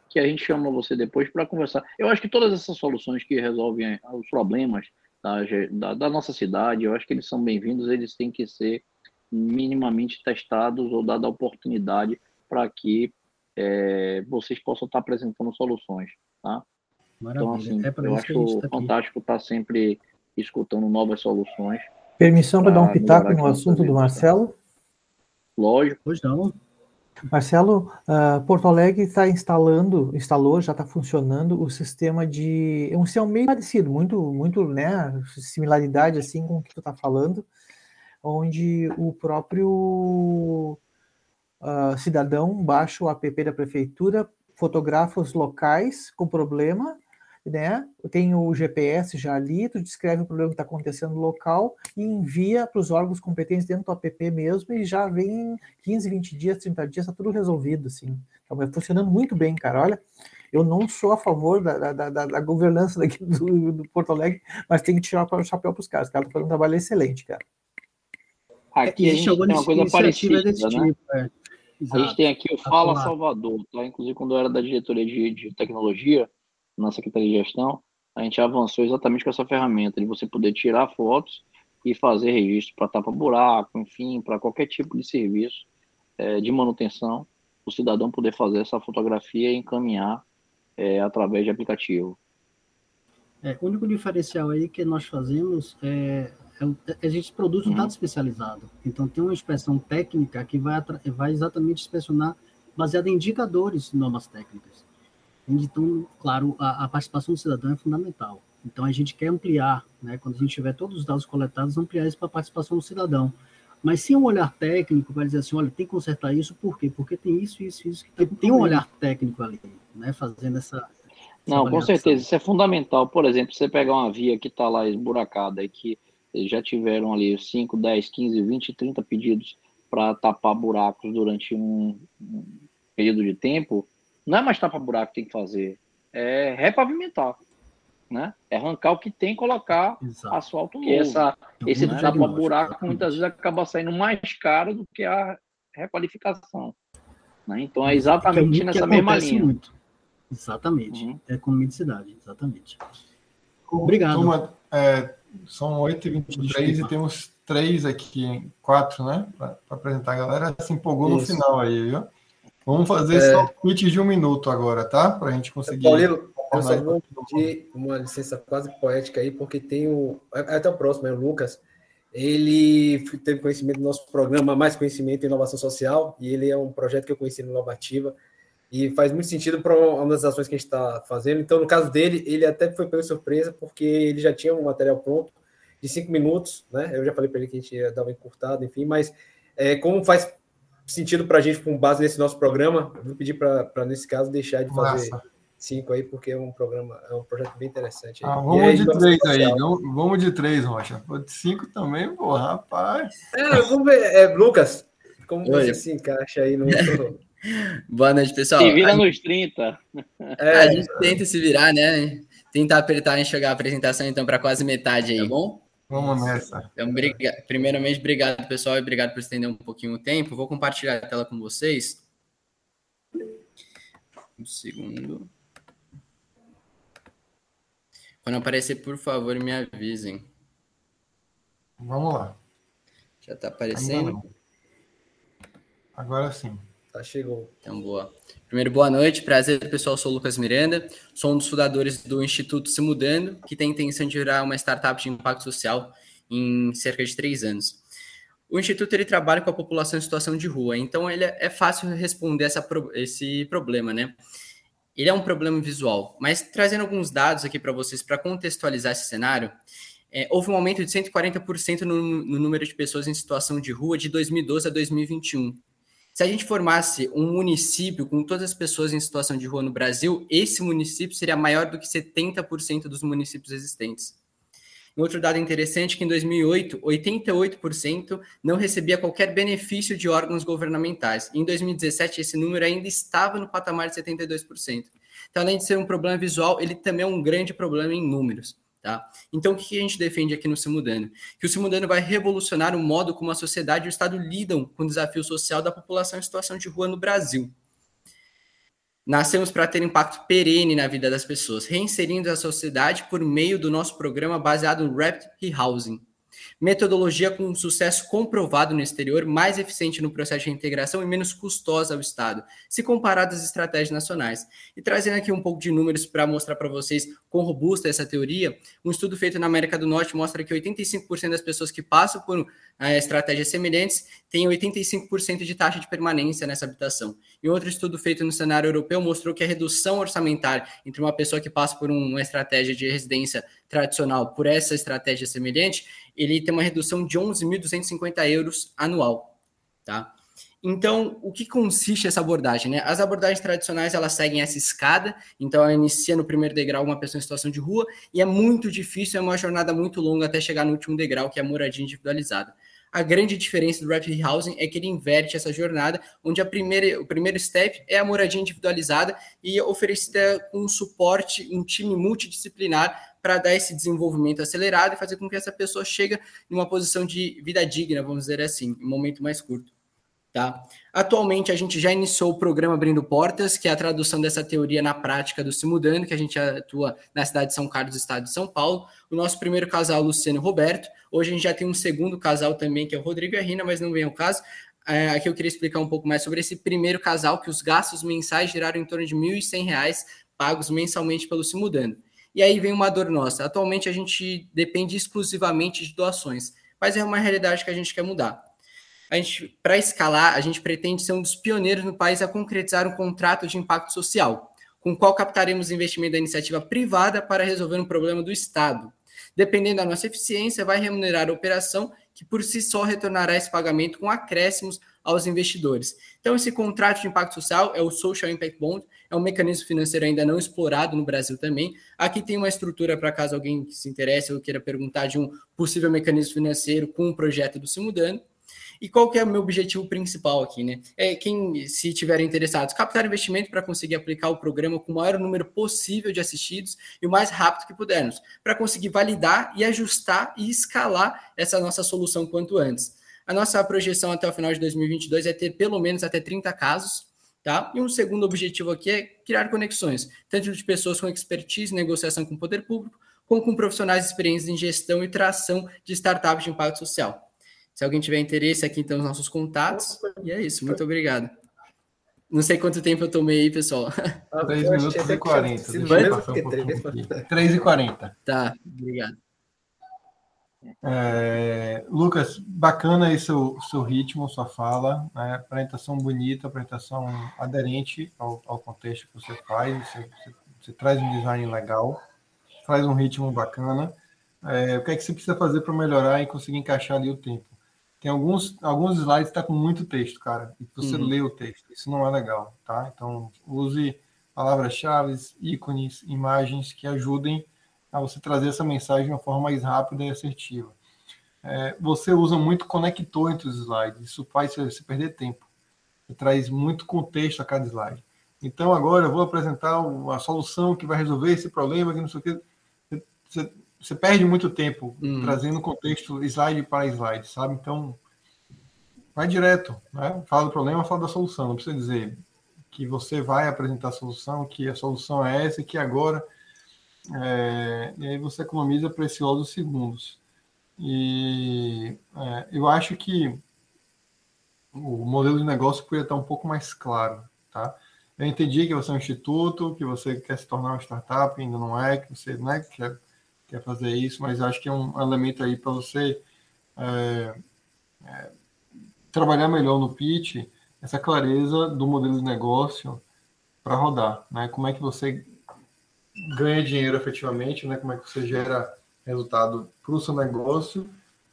que a gente chama você depois para conversar. Eu acho que todas essas soluções que resolvem os problemas da, da, da nossa cidade, eu acho que eles são bem-vindos, eles têm que ser minimamente testados ou dada a oportunidade para que é, vocês possam estar apresentando soluções, tá? Então, assim, é eu acho tá fantástico estar sempre escutando novas soluções. Permissão para dar um pitaco no assunto do Marcelo? Lógico. Pois não. Marcelo, uh, Porto Alegre está instalando, instalou, já está funcionando o sistema de. É um sistema meio parecido, muito, muito, né? Similaridade assim com o que tu está falando, onde o próprio uh, cidadão baixa o app da prefeitura, fotografa os locais com problema né? Tem o GPS já ali, tu descreve o problema que está acontecendo no local e envia para os órgãos competentes dentro do app mesmo e já vem 15, 20 dias, 30 dias, está tudo resolvido, assim. Então, funcionando muito bem, cara. Olha, eu não sou a favor da, da, da, da governança daqui do, do, Porto Alegre, mas tem que tirar o chapéu para os caras. Os caras estão fazendo um trabalho excelente, cara. Aqui a gente tem uma coisa parecida, né? Tipo, é. A gente tem aqui o Fala Salvador, tá? Inclusive, quando eu era da diretoria de, de tecnologia, na Secretaria de Gestão, a gente avançou exatamente com essa ferramenta de você poder tirar fotos e fazer registro para tapa-buraco, enfim, para qualquer tipo de serviço é, de manutenção, o cidadão poder fazer essa fotografia e encaminhar é, através de aplicativo. É, o único diferencial aí que nós fazemos é, é a gente produz um uhum. dado especializado. Então tem uma inspeção técnica que vai, vai exatamente inspecionar baseada em indicadores normas técnicas. Então, claro, a, a, participação do cidadão é fundamental. Então, a gente quer ampliar, né, quando a gente tiver todos os dados coletados, ampliar isso para a participação do cidadão. Mas sem um olhar técnico para dizer assim, olha, tem que consertar isso, por quê? Porque tem isso, isso, isso. Tem, tem um olhar técnico ali, né, fazendo essa... Não, com certeza, isso é fundamental. Por exemplo, você pegar uma via que está lá esburacada e que já tiveram ali 5, 10, 15, 20, 30 pedidos para tapar buracos durante um, um período de tempo, não é mais tapa-buraco que tem que fazer, é repavimentar. Né? É arrancar o que tem e colocar Exato. asfalto novo. Essa, então, esse é tapa-buraco muitas vezes acaba saindo mais caro do que a requalificação. Né? Então é exatamente é nessa mesma linha. Muito. Exatamente. Uhum. É economicidade, exatamente. Obrigado. Turma, é, são 8h23 e temos três aqui, quatro, né? Para apresentar a galera. Se empolgou Isso. no final aí, viu? Vamos fazer é... só um de um minuto agora, tá? Para a gente conseguir. Paulino, eu só vou pedir uma licença quase poética aí, porque tem o. É, até o próximo, é o Lucas. Ele teve conhecimento do nosso programa Mais Conhecimento e Inovação Social, e ele é um projeto que eu conheci no Inovativa, e faz muito sentido para uma das ações que a gente está fazendo. Então, no caso dele, ele até foi pela surpresa, porque ele já tinha um material pronto de cinco minutos, né? Eu já falei para ele que a gente ia dar uma encurtada, enfim, mas é, como faz sentido para a gente, com base nesse nosso programa, vou pedir para, nesse caso, deixar de fazer Massa. cinco aí, porque é um programa, é um projeto bem interessante. Ah, vamos aí, de três aí, vamos de três, Rocha. De cinco também, pô, rapaz. É, vamos ver, é, Lucas, como Oi. você se encaixa aí no. Boa noite, pessoal. Se vira nos 30. É, a gente tenta se virar, né? Tentar apertar e chegar a apresentação, então, para quase metade aí, tá bom? Vamos nessa. Então, briga... primeiramente, obrigado, pessoal, e obrigado por estender um pouquinho o tempo. Vou compartilhar a tela com vocês. Um segundo. Quando aparecer, por favor, me avisem. Vamos lá. Já está aparecendo? Agora sim. Tá, chegou. Então, boa. Primeiro, boa noite. Prazer, pessoal. Sou o Lucas Miranda. Sou um dos fundadores do Instituto Se Mudando, que tem a intenção de virar uma startup de impacto social em cerca de três anos. O Instituto ele trabalha com a população em situação de rua, então ele é, é fácil responder essa, esse problema, né? Ele é um problema visual, mas trazendo alguns dados aqui para vocês para contextualizar esse cenário, é, houve um aumento de 140% no, no número de pessoas em situação de rua de 2012 a 2021. Se a gente formasse um município com todas as pessoas em situação de rua no Brasil, esse município seria maior do que 70% dos municípios existentes. Um outro dado interessante é que em 2008, 88% não recebia qualquer benefício de órgãos governamentais. Em 2017, esse número ainda estava no patamar de 72%. Então, além de ser um problema visual, ele também é um grande problema em números. Tá? Então, o que a gente defende aqui no Simudano? Que o Simudano vai revolucionar o modo como a sociedade e o Estado lidam com o desafio social da população em situação de rua no Brasil. Nascemos para ter impacto perene na vida das pessoas, reinserindo a sociedade por meio do nosso programa baseado no Rapid Rehousing, Metodologia com sucesso comprovado no exterior, mais eficiente no processo de integração e menos custosa ao Estado, se comparado às estratégias nacionais. E trazendo aqui um pouco de números para mostrar para vocês quão robusta é essa teoria, um estudo feito na América do Norte mostra que 85% das pessoas que passam por é, estratégias semelhantes têm 85% de taxa de permanência nessa habitação. E outro estudo feito no cenário europeu mostrou que a redução orçamentária entre uma pessoa que passa por uma estratégia de residência tradicional por essa estratégia semelhante, ele tem uma redução de 11.250 euros anual, tá? Então, o que consiste essa abordagem? Né? As abordagens tradicionais elas seguem essa escada, então ela inicia no primeiro degrau uma pessoa em situação de rua, e é muito difícil, é uma jornada muito longa até chegar no último degrau, que é a moradia individualizada. A grande diferença do Rapid Housing é que ele inverte essa jornada, onde a primeira, o primeiro step é a moradia individualizada e oferecida com um suporte, um time multidisciplinar para dar esse desenvolvimento acelerado e fazer com que essa pessoa chegue numa posição de vida digna, vamos dizer assim, em um momento mais curto. Tá? Atualmente, a gente já iniciou o programa Abrindo Portas, que é a tradução dessa teoria na prática do Se Mudando, que a gente atua na cidade de São Carlos, estado de São Paulo. O nosso primeiro casal, Luciano e Roberto. Hoje a gente já tem um segundo casal também, que é o Rodrigo e a Rina, mas não vem ao caso. É, aqui eu queria explicar um pouco mais sobre esse primeiro casal, que os gastos mensais geraram em torno de R$ 1.100 pagos mensalmente pelo Se Mudando. E aí vem uma dor nossa. Atualmente a gente depende exclusivamente de doações, mas é uma realidade que a gente quer mudar a gente, para escalar, a gente pretende ser um dos pioneiros no país a concretizar um contrato de impacto social, com o qual captaremos investimento da iniciativa privada para resolver um problema do Estado. Dependendo da nossa eficiência, vai remunerar a operação, que por si só retornará esse pagamento com acréscimos aos investidores. Então, esse contrato de impacto social é o Social Impact Bond, é um mecanismo financeiro ainda não explorado no Brasil também. Aqui tem uma estrutura para caso alguém se interesse ou queira perguntar de um possível mecanismo financeiro com um projeto do Simudano. E qual que é o meu objetivo principal aqui, né? É quem, se tiverem interessados, captar investimento para conseguir aplicar o programa com o maior número possível de assistidos e o mais rápido que pudermos, para conseguir validar e ajustar e escalar essa nossa solução quanto antes. A nossa projeção até o final de 2022 é ter pelo menos até 30 casos, tá? E um segundo objetivo aqui é criar conexões, tanto de pessoas com expertise em negociação com o poder público, como com profissionais experientes em gestão e tração de startups de impacto social. Se alguém tiver interesse, aqui estão os nossos contatos. E é isso, muito obrigado. Não sei quanto tempo eu tomei aí, pessoal. 3 ah, minutos e 40. Deixa eu passar um 3 e 40. Tá, obrigado. É, Lucas, bacana aí seu, seu ritmo, sua fala, né? apresentação bonita, apresentação aderente ao, ao contexto que você faz, você, você, você, traz um design legal, faz um ritmo bacana. É, o que é que você precisa fazer para melhorar e conseguir encaixar ali o tempo? tem alguns, alguns slides que tá com muito texto, cara, e você Uhum. lê o texto. Isso não é legal, tá? Então, use palavras-chave, ícones, imagens que ajudem a você trazer essa mensagem de uma forma mais rápida e assertiva. É, você usa muito conector entre os slides, isso faz você perder tempo. Você traz muito contexto a cada slide. Então, agora eu vou apresentar uma solução que vai resolver esse problema, que não sei o quê. Você, você perde muito tempo Uhum. trazendo contexto slide para slide, sabe? Então, vai direto, né? Fala do problema, fala da solução. Não precisa dizer que você vai apresentar a solução, que a solução é essa e que agora. É, e aí você economiza preciosos segundos. E é, eu acho que o modelo de negócio poderia estar um pouco mais claro, tá? Eu entendi que você é um instituto, que você quer se tornar uma startup, ainda não é, que você né, quer, quer fazer isso, mas acho que é um elemento aí para você é, é, trabalhar melhor no pitch, essa clareza do modelo de negócio para rodar, né? Como é que você ganha dinheiro efetivamente, né? Como é que você gera resultado para o seu negócio,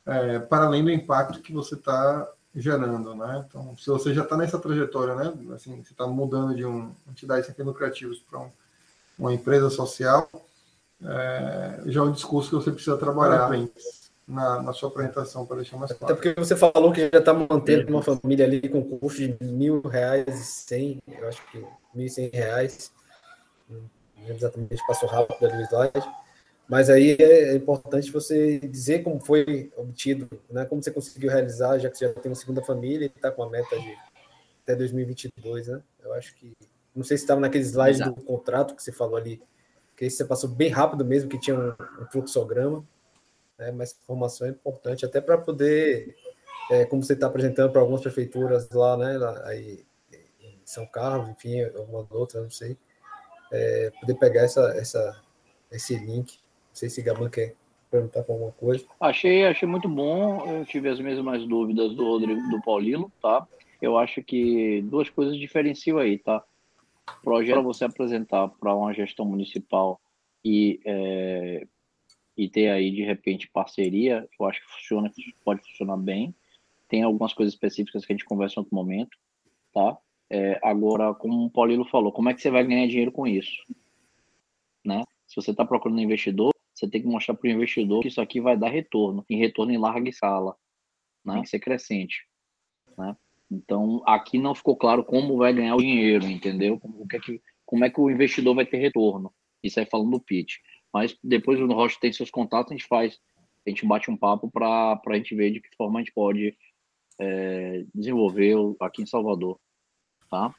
é, para além do impacto que você está gerando, né? Então, se você já está nessa trajetória, né? Assim, você está mudando de uma entidade sem fins lucrativos para um, uma empresa social, é, já é um discurso que você precisa trabalhar na, na sua apresentação para deixar mais Até claro. porque você falou que já está mantendo uma família ali com custo de mil reais e cem, eu acho que mil e cem reais. Não lembro exatamente, passou rápido ali slide. Mas aí é importante você dizer como foi obtido, né? como você conseguiu realizar, já que você já tem uma segunda família e está com a meta de até 2022, né? Eu acho que. Não sei se estava naquele slide Exato. do contrato que você falou ali, que aí você passou bem rápido mesmo, que tinha um, um fluxograma, né? mas informação é importante, até para poder, é, como você está apresentando para algumas prefeituras lá, né? Lá, aí, em São Carlos, enfim, alguma outra, não sei, é, poder pegar essa, essa, esse link. Não sei se Gaban quer perguntar para alguma coisa. Achei, achei muito bom. Eu tive as mesmas dúvidas do Rodrigo, do Paulino, tá? Eu acho que duas coisas diferenciam aí, tá? Projeto você apresentar para uma gestão municipal e, é, e ter aí, de repente, parceria, eu acho que funciona, pode funcionar bem. Tem algumas coisas específicas que a gente conversa em outro momento, tá? É, agora, como o Paulino falou, como é que você vai ganhar dinheiro com isso? Né? Se você está procurando investidor, você tem que mostrar para o investidor que isso aqui vai dar retorno, em retorno em larga escala, né? Que ser crescente, né? Então, aqui não ficou claro como vai ganhar o dinheiro, entendeu? Como, o que é que, como é que o investidor vai ter retorno. Isso aí falando do pitch. Mas depois o Rocha tem seus contatos, a gente faz, a gente bate um papo para a gente ver de que forma a gente pode é, desenvolver aqui em Salvador, tá?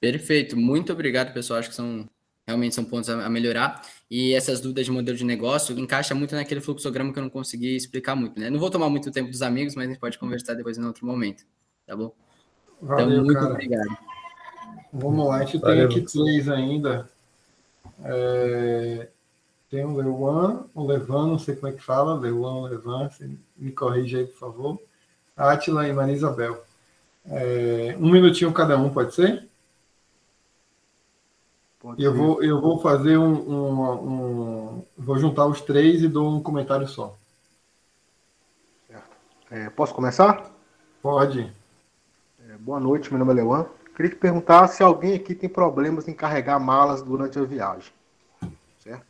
Perfeito, muito obrigado, pessoal. Acho que são realmente são pontos a, a melhorar. E essas dúvidas de modelo de negócio encaixa muito naquele fluxograma que eu não consegui explicar muito, né? Não vou tomar muito tempo dos amigos, mas a gente pode conversar depois em outro momento, tá bom? Valeu, então, muito cara. obrigado. Vamos lá, a gente Valeu, tem aqui três ainda. É, tem o Leuan, o Levan, não sei como é que fala, Leuan, Levan, você me corrige aí, por favor. Átila e Maria Isabel. É, um minutinho cada um, pode ser? Pode Eu ser. vou, eu vou fazer um, um, um- Vou juntar os três e dou um comentário só. É, posso começar? Pode. É, boa noite, meu nome é Leuan. Queria te perguntar se alguém aqui tem problemas em carregar malas durante a viagem. Certo?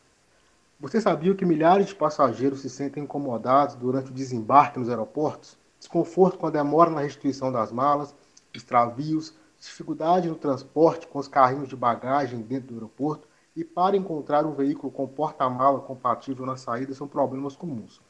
Você sabia que milhares de passageiros se sentem incomodados durante o desembarque nos aeroportos? Desconforto com a demora na restituição das malas, extravios, dificuldade no transporte com os carrinhos de bagagem dentro do aeroporto e para encontrar um veículo com porta-mala compatível na saída são problemas comuns.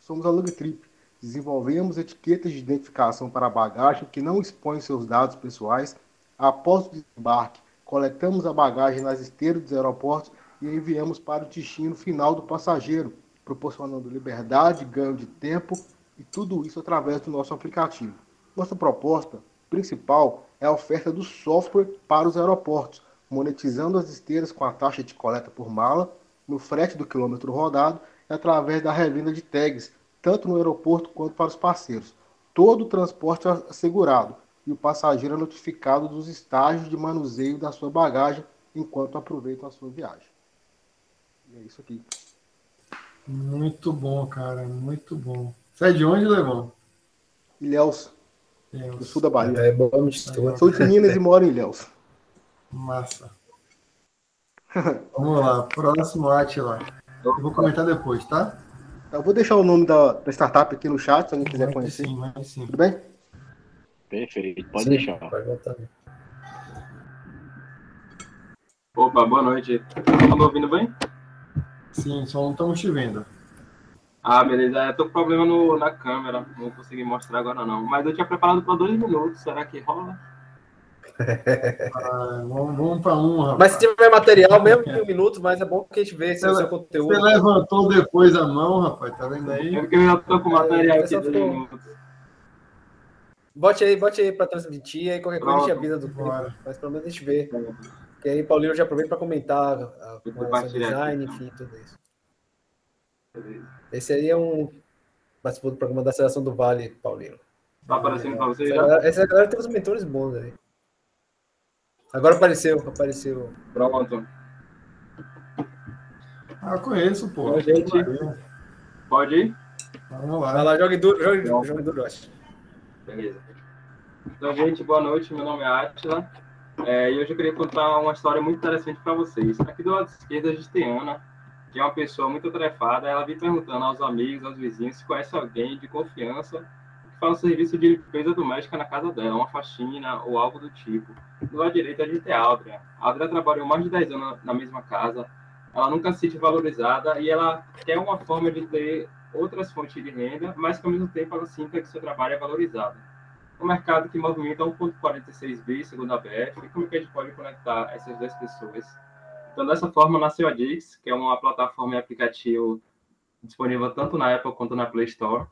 Somos a Lugtrip. Desenvolvemos etiquetas de identificação para a bagagem que não expõem seus dados pessoais. Após o desembarque, coletamos a bagagem nas esteiras dos aeroportos e enviamos para o destino final do passageiro, proporcionando liberdade, ganho de tempo e tudo isso através do nosso aplicativo. Nossa proposta principal é a oferta do software para os aeroportos, monetizando as esteiras com a taxa de coleta por mala, no frete do quilômetro rodado e através da revenda de tags, tanto no aeroporto quanto para os parceiros. Todo o transporte é assegurado e o passageiro é notificado dos estágios de manuseio da sua bagagem enquanto aproveitam a sua viagem. E é isso aqui. Muito bom, cara. Muito bom. Você é de onde, Levão? Ilhéus, do sul da Bahia. É boa mistura. Sou de Minas e moro em Ilhéus. Massa. Vamos lá, próximo Atila. Eu vou comentar depois, tá? Eu vou deixar o nome da, da startup aqui no chat, se alguém quiser conhecer. sim, sim. Tudo bem? Perfeito, pode Sim, deixar. Pode botar. Opa, boa noite. Estão me ouvindo bem? Sim, só não estamos te vendo. Ah, beleza. Eu tô com problema no, na câmera. Não vou conseguir mostrar agora, não. Mas eu tinha preparado para dois minutos. Será que rola? Ah, vamos vamos para um, rapaz. Mas se tiver material, mesmo de um minuto, mas é bom que a gente vê se o seu conteúdo. Você levantou depois a mão, rapaz, tá vendo aí? É porque eu já tô com material É, aqui dois ficou- minutos. Bote aí, bote aí para transmitir, aí qualquer coisa a gente Pronto. avisa do clipe, mas pelo menos a gente vê. Que aí Paulinho já aproveita para comentar a, a, design, aqui, enfim, tudo isso. Beleza. Esse aí é um. Participou do programa da Seleção do Vale, Paulinho. Tá aparecendo para você Essa já? galera, essa galera tem uns mentores bons aí. Agora apareceu, apareceu. Pronto. Ah, eu conheço, pô. Bom, gente. Pode ir? Vamos Vai lá. lá, jogue duro, jogue, jogue duro, acho. Beleza. Então, gente, boa noite. Meu nome é Atila. É, e hoje eu queria contar uma história muito interessante para vocês. Aqui do lado esquerdo a gente tem Ana, que é uma pessoa muito atarefada. Ela vem perguntando aos amigos, aos vizinhos, se conhece alguém de confiança que faz um serviço de limpeza doméstica na casa dela, uma faxina ou algo do tipo. Do lado direito a gente tem a Aldria. A Aldria trabalhou mais de 10 anos na mesma casa. Ela nunca se sente valorizada e ela quer uma forma de ter outras fontes de renda, mas que ao mesmo tempo ela sinta que seu trabalho é valorizado um mercado que movimenta 1,46 bi, segundo a BF, como é que a gente pode conectar essas duas pessoas? Então, dessa forma, nasceu a Dix, que é uma plataforma e aplicativo disponível tanto na Apple quanto na Play Store,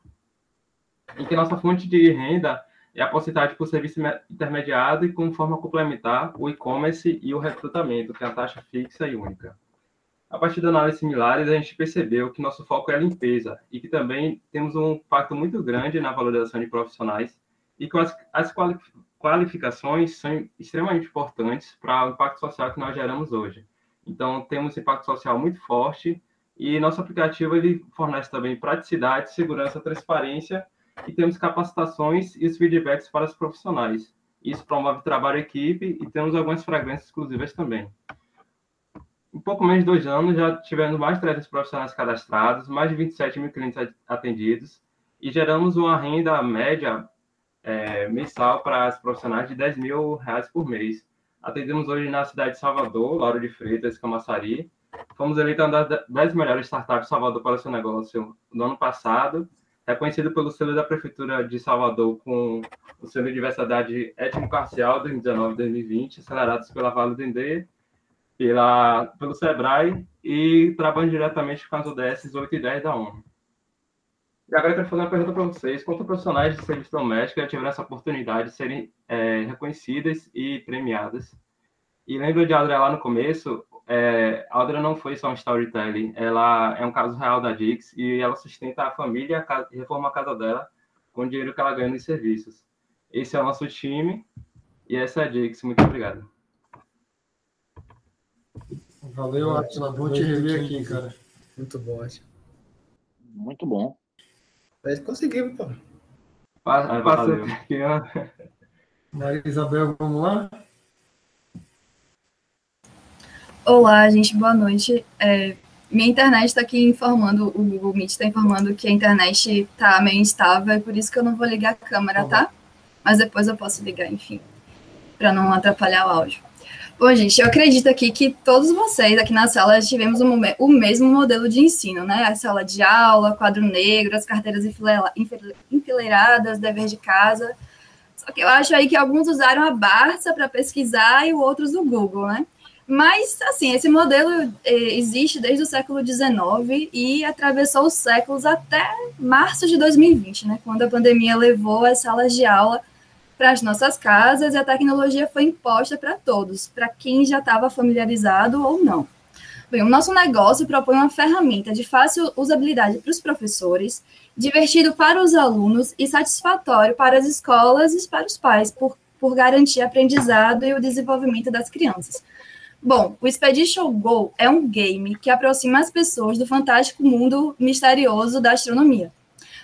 em que nossa fonte de renda é a porcentagem por serviço me- intermediado e, com forma complementar, o e-commerce e o recrutamento, que é a taxa fixa e única. A partir de análises similares, a gente percebeu que nosso foco é a limpeza e que também temos um impacto muito grande na valorização de profissionais e que as, as quali- qualificações são extremamente importantes para o impacto social que nós geramos hoje. Então, temos impacto social muito forte e nosso aplicativo ele fornece também praticidade, segurança, transparência e temos capacitações e os feedbacks para os profissionais. Isso promove trabalho em equipe e temos algumas fragrâncias exclusivas também. Em pouco menos de dois anos, já tivemos mais de 300 profissionais cadastrados, mais de 27 mil clientes atendidos e geramos uma renda média é, mensal para os profissionais de 10 mil reais por mês. Atendemos hoje na cidade de Salvador, Lauro de Freitas, Camaçari. Fomos eleitos uma das 10 melhores startups de Salvador para o seu negócio no ano passado, reconhecido pelo selo da Prefeitura de Salvador com o selo de diversidade étnico-racial 2019-2020, acelerados pela Vale do Indê, pela, pelo SEBRAE e trabalhando diretamente com as ODS 8 e 10 da ONU. E agora eu quero fazer uma pergunta para vocês. Quantos profissionais de serviço doméstico já tiveram essa oportunidade de serem é, reconhecidas e premiadas? E lembra de Adria lá no começo? É, a Adria não foi só um storytelling, ela é um caso real da Dix e ela sustenta a família e reforma a casa dela com o dinheiro que ela ganha nos serviços. Esse é o nosso time e essa é a Dix. Muito obrigado. Valeu, Atila. Vou te rever aqui, cara. Muito bom, acho. Muito bom. Mas conseguimos, pô. Passa, passa valeu. aqui, ó. Maria Isabel, vamos lá? Olá, gente, boa noite. É, minha internet está aqui informando, o Google Meet está informando que a internet está meio instável, é por isso que eu não vou ligar a câmera, tá? Mas depois eu posso ligar, enfim, para não atrapalhar o áudio. Bom, gente, eu acredito aqui que todos vocês aqui na sala tivemos mo- o mesmo modelo de ensino, né? A sala de aula, quadro negro, as carteiras enfile- enfile- enfileiradas, dever de casa. Só que eu acho aí que alguns usaram a Barça para pesquisar e outros o Google, né? Mas, assim, esse modelo eh, existe desde o século XIX e atravessou os séculos até março de 2020, né? Quando a pandemia levou as salas de aula para as nossas casas e a tecnologia foi imposta para todos, para quem já estava familiarizado ou não. Bem, o nosso negócio propõe uma ferramenta de fácil usabilidade para os professores, divertido para os alunos e satisfatório para as escolas e para os pais, por, por garantir aprendizado e o desenvolvimento das crianças. Bom, o Expedition Go é um game que aproxima as pessoas do fantástico mundo misterioso da astronomia.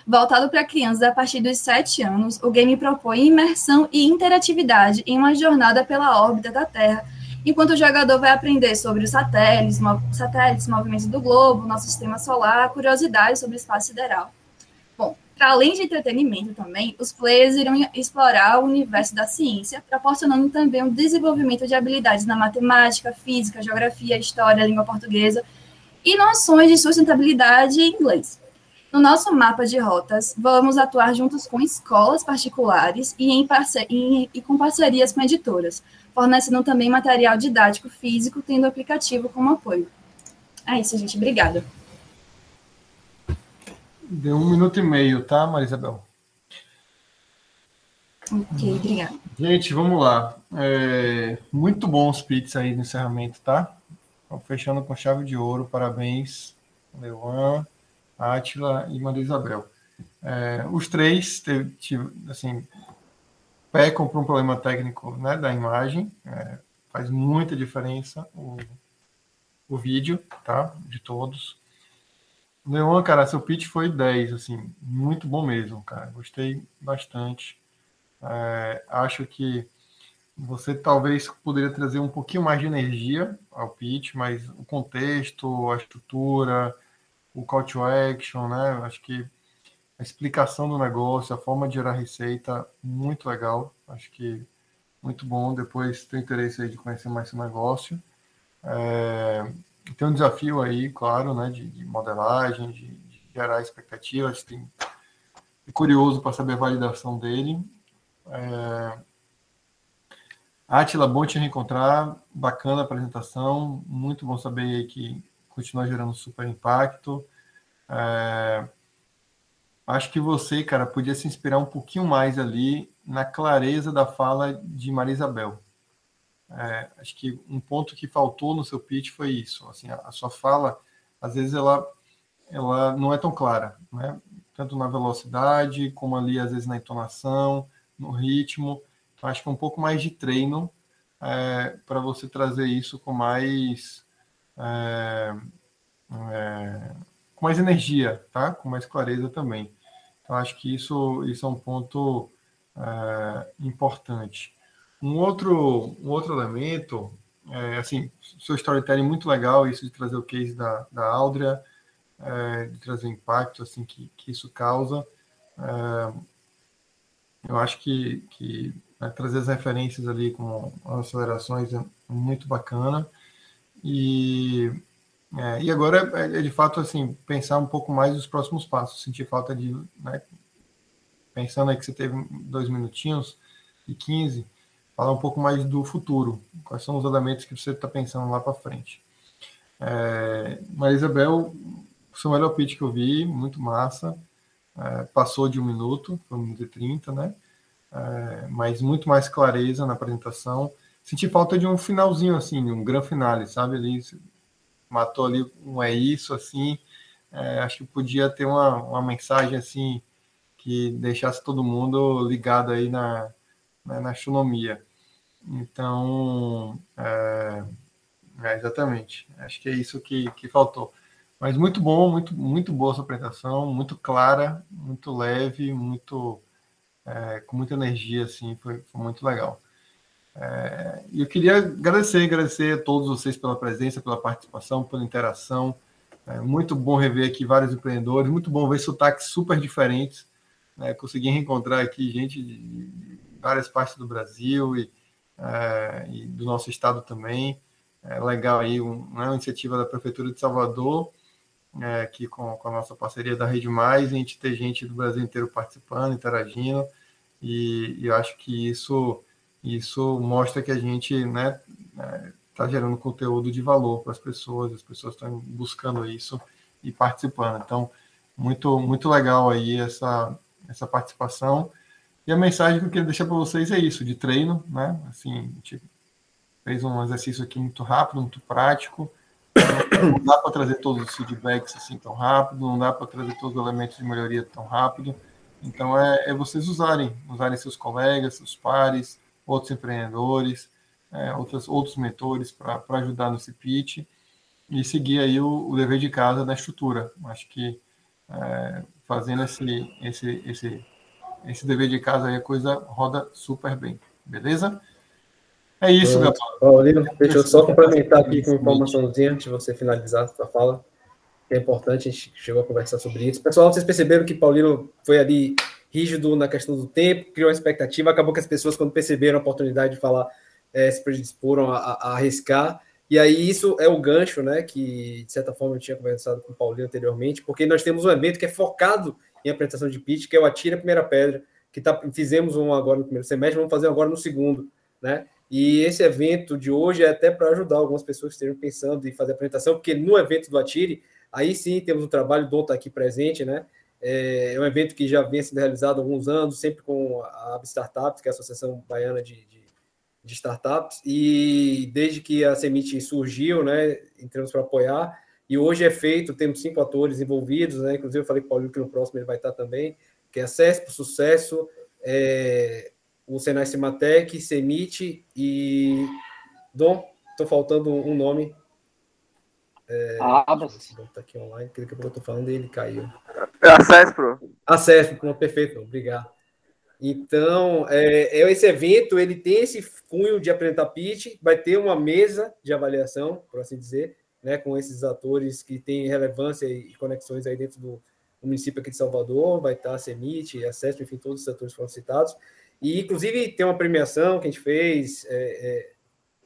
Voltado para crianças a partir dos 7 anos, o game propõe imersão e interatividade em uma jornada pela órbita da Terra, enquanto o jogador vai aprender sobre os satélites, satélites, movimentos do globo, nosso sistema solar, curiosidades sobre o espaço sideral. Bom, para além de entretenimento também, os players irão explorar o universo da ciência, proporcionando também um desenvolvimento de habilidades na matemática, física, geografia, história, língua portuguesa e noções de sustentabilidade em inglês. No nosso mapa de rotas, vamos atuar juntos com escolas particulares e, em e, e com parcerias com editoras, fornecendo também material didático físico, tendo o aplicativo como apoio. É isso, gente. Obrigada. Deu um minuto e meio, tá, Marisabel? Ok, obrigada. Gente, vamos lá. É, muito bons pits aí no encerramento, tá? Fechando com chave de ouro. Parabéns, Leuan. Átila e Maria Isabel. É, os três assim, pecam por um problema técnico né, da imagem, é, faz muita diferença o, o vídeo, tá? De todos. Leon, cara, seu pitch foi 10, assim, muito bom mesmo, cara. Gostei bastante. É, acho que você talvez poderia trazer um pouquinho mais de energia ao pitch, mas o contexto, a estrutura, o call to action, né? Acho que a explicação do negócio, a forma de gerar receita, muito legal. Acho que muito bom. Depois tem interesse aí de conhecer mais esse negócio. É, tem um desafio aí, claro, né? De, de modelagem, de, de, gerar expectativas. Tem, é curioso para saber a validação dele. É, Atila, bom te reencontrar. Bacana a apresentação. Muito bom saber que continua gerando super impacto. É, acho que você, cara, podia se inspirar um pouquinho mais ali na clareza da fala de Maria Isabel. É, acho que um ponto que faltou no seu pitch foi isso. Assim, a, a, sua fala, às vezes, ela, ela não é tão clara, né? tanto na velocidade, como ali, às vezes, na entonação, no ritmo. Então, acho que é um pouco mais de treino é, para você trazer isso com mais é, é, com mais energia, tá? Com mais clareza também. Então, acho que isso, isso é um ponto é, importante. Um outro, um outro elemento, é, assim, seu storytelling é muito legal, isso de trazer o case da, da Aldria, é, de trazer o impacto assim, que, que isso causa. É, eu acho que, que né, trazer as referências ali com as acelerações é muito bacana. E, é, e agora é, é, de fato assim pensar um pouco mais nos próximos passos. Sentir falta de, né, pensando aí que você teve dois minutinhos e 15, falar um pouco mais do futuro. Quais são os elementos que você está pensando lá para frente? É, Maria Isabel, seu melhor pitch que eu vi, muito massa. É, passou de um minuto, foi um minuto e trinta, né? É, mas muito mais clareza na apresentação senti falta de um finalzinho, assim, um grande finale, sabe? Ali matou ali um é isso, assim. É, acho que podia ter uma, uma mensagem assim que deixasse todo mundo ligado aí na, na, na astronomia. Então, é, é, exatamente. Acho que é isso que, que faltou. Mas muito bom, muito, muito boa essa apresentação, muito clara, muito leve, muito é, com muita energia, assim, foi, foi muito legal. É, eu queria agradecer, agradecer a todos vocês pela presença, pela participação, pela interação. É muito bom rever aqui vários empreendedores, muito bom ver sotaques super diferentes. Né? Consegui reencontrar aqui gente de várias partes do Brasil e, é, e do nosso estado também. É legal aí um, né, uma iniciativa da Prefeitura de Salvador, é, aqui com, com, a nossa parceria da Rede Mais, a gente ter gente do Brasil inteiro participando, interagindo, e, e eu acho que isso isso mostra que a gente né, está gerando conteúdo de valor para as pessoas, as pessoas estão buscando isso e participando. Então, muito, muito legal aí essa, essa participação. E a mensagem que eu queria deixar para vocês é isso, de treino, né? Assim, a gente fez um exercício aqui muito rápido, muito prático. Não dá para trazer todos os feedbacks assim tão rápido, não dá para trazer todos os elementos de melhoria tão rápido. Então, é, é vocês usarem, usarem seus colegas, seus pares, outros empreendedores, é, outros, outros mentores para ajudar nesse pitch e seguir aí o, o, dever de casa da estrutura. Acho que é, fazendo esse, esse, esse, esse dever de casa aí, a coisa roda super bem. Beleza? É isso, Gabriel. Paulino, deixa eu só complementar aqui com uma informaçãozinha antes de você finalizar a sua fala, que é importante, a gente chegou a conversar sobre isso. Pessoal, vocês perceberam que Paulino foi ali rígido na questão do tempo, criou uma expectativa, acabou que as pessoas, quando perceberam a oportunidade de falar, é, se predisporam a, a, arriscar. E aí isso é o gancho, né, que de certa forma eu tinha conversado com o Paulinho anteriormente, porque nós temos um evento que é focado em apresentação de pitch, que é o Atira a Primeira Pedra, que tá, fizemos um agora no primeiro semestre, vamos fazer agora no segundo, né? E esse evento de hoje é até para ajudar algumas pessoas que estejam pensando em fazer apresentação, porque no evento do Atire, aí sim temos um trabalho, o Dom está aqui presente, né? É, é um evento que já vem sendo realizado há alguns anos, sempre com a Startups, que é a Associação Baiana de, de, de Startups, e desde que a Semite surgiu, né, entramos para apoiar, e hoje é feito, temos cinco atores envolvidos, né, inclusive eu falei com o Paulinho que no próximo ele vai estar também, que é a CESP, Sucesso, é, o Senai Cimatec, Semite e. Dom, estou faltando um nome. É, Abas. Tá aqui online, que daqui a pouco eu tô falando e ele caiu. É a CESPRO. A CESPRO, perfeito, obrigado. Então, é, é, esse evento ele tem esse cunho de apresentar pitch, vai ter uma mesa de avaliação, por assim dizer, né, com esses atores que têm relevância e conexões aí dentro do, do município aqui de Salvador, vai estar a CEMIT, a CESP, enfim, todos os atores foram citados. E, inclusive, tem uma premiação que a gente fez, é,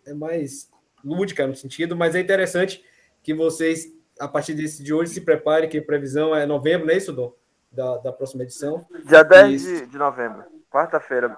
é, é mais lúdica no sentido, mas é interessante que vocês, a partir desse de hoje, se preparem, que a previsão é novembro, não é isso, Dom? Da, da próxima edição. Dia 10 de, de novembro, quarta-feira.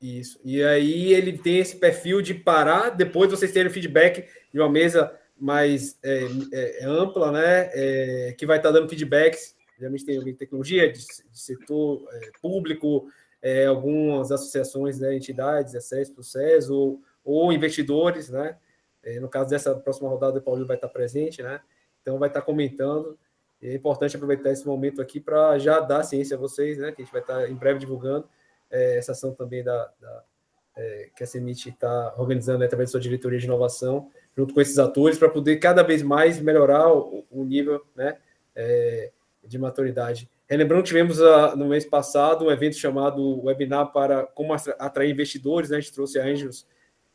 Isso. E aí ele tem esse perfil de parar, depois vocês terem feedback de uma mesa mais é, é, é ampla, né? É, que vai estar dando feedbacks. Geralmente tem alguém de tecnologia, de, de setor é, público, é, algumas associações, né, entidades, acesso para SES, ou, ou investidores, né? É, no caso dessa próxima rodada, o Paulinho vai estar presente, né? Então vai estar comentando. E é importante aproveitar esse momento aqui para já dar ciência a vocês, né? Que a gente vai estar em breve divulgando é, essa ação também da, da é, que a CEMIT está organizando né, através da sua diretoria de inovação, junto com esses atores, para poder cada vez mais melhorar o, o nível né, é, de maturidade Relembrando tivemos uh, no mês passado um evento chamado Webinar para como atrair investidores, né? a gente trouxe a Angels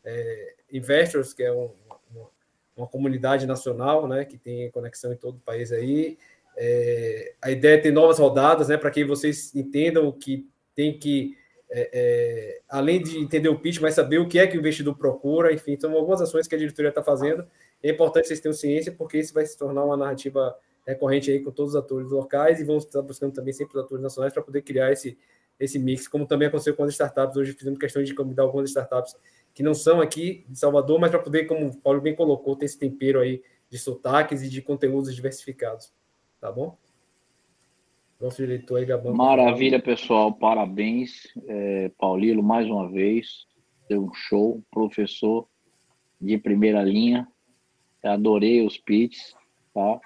é, Investors, que é um, uma, uma, comunidade nacional né? que tem conexão em todo o país aí. É, a ideia é ter novas rodadas, né? Para que vocês entendam que tem que, é, é, além de entender o pitch, mas saber o que é que o investidor procura, enfim, são algumas ações que a diretoria está fazendo. É importante vocês tenham ciência, porque isso vai se tornar uma narrativa recorrente aí com todos os atores locais e vamos estar buscando também sempre os atores nacionais para poder criar esse, esse mix, como também aconteceu com as startups. Hoje fizemos questão de convidar algumas startups que não são aqui de Salvador, mas para poder, como o Paulo bem colocou, ter esse tempero aí de sotaques e de conteúdos diversificados. Tá bom? Nosso diretor aí, Gabão. Maravilha, pessoal. Parabéns, é, Paulilo, mais uma vez. Deu um show, professor de primeira linha. Adorei os pits, tá?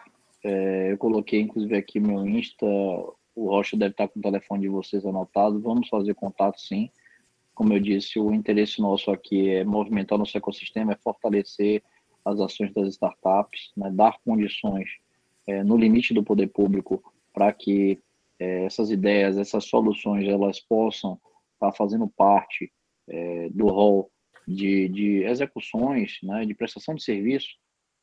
É, eu coloquei, inclusive, aqui meu Insta. O Rocha deve estar com o telefone de vocês anotado. Vamos fazer contato, sim. Como eu disse, o interesse nosso aqui é movimentar nosso ecossistema, é fortalecer as ações das startups, né, dar condições é, no limite do poder público para que é, essas ideias, essas soluções, elas possam estar fazendo parte é, do rol de, de execuções, né, de prestação de serviço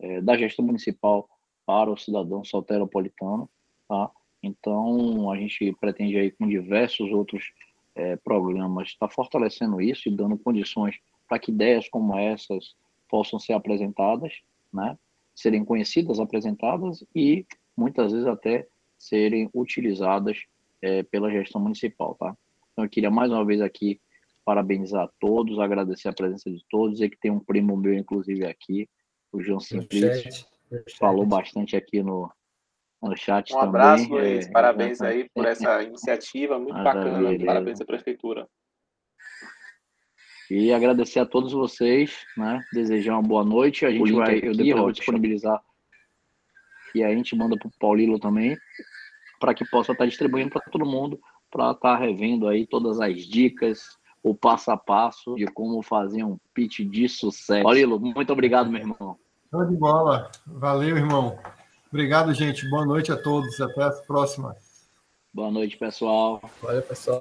é, da gestão municipal para o cidadão soteropolitano, tá? Então, a gente pretende aí com diversos outros é, programas estar tá fortalecendo isso e dando condições para que ideias como essas possam ser apresentadas, né? Serem conhecidas, apresentadas e muitas vezes até serem utilizadas é, pela gestão municipal, tá? Então, eu queria mais uma vez aqui parabenizar a todos, agradecer a presença de todos, dizer que tem um primo meu, inclusive, aqui, o João Simplício, falou bastante aqui no, no chat um abraço, também. Luiz. É, parabéns aí por essa iniciativa muito bacana. Parabéns à prefeitura. E agradecer a todos vocês, né? Desejar uma boa noite. A gente vai, eu depois vou disponibilizar e a gente manda para o Paulilo também, para que possa estar distribuindo para todo mundo, para estar revendo aí todas as dicas, o passo a passo de como fazer um pitch de sucesso. Paulilo, muito obrigado, meu irmão. Show de bola. Valeu, irmão. Obrigado, gente. Boa noite a todos. Até a próxima. Boa noite, pessoal. Valeu, pessoal.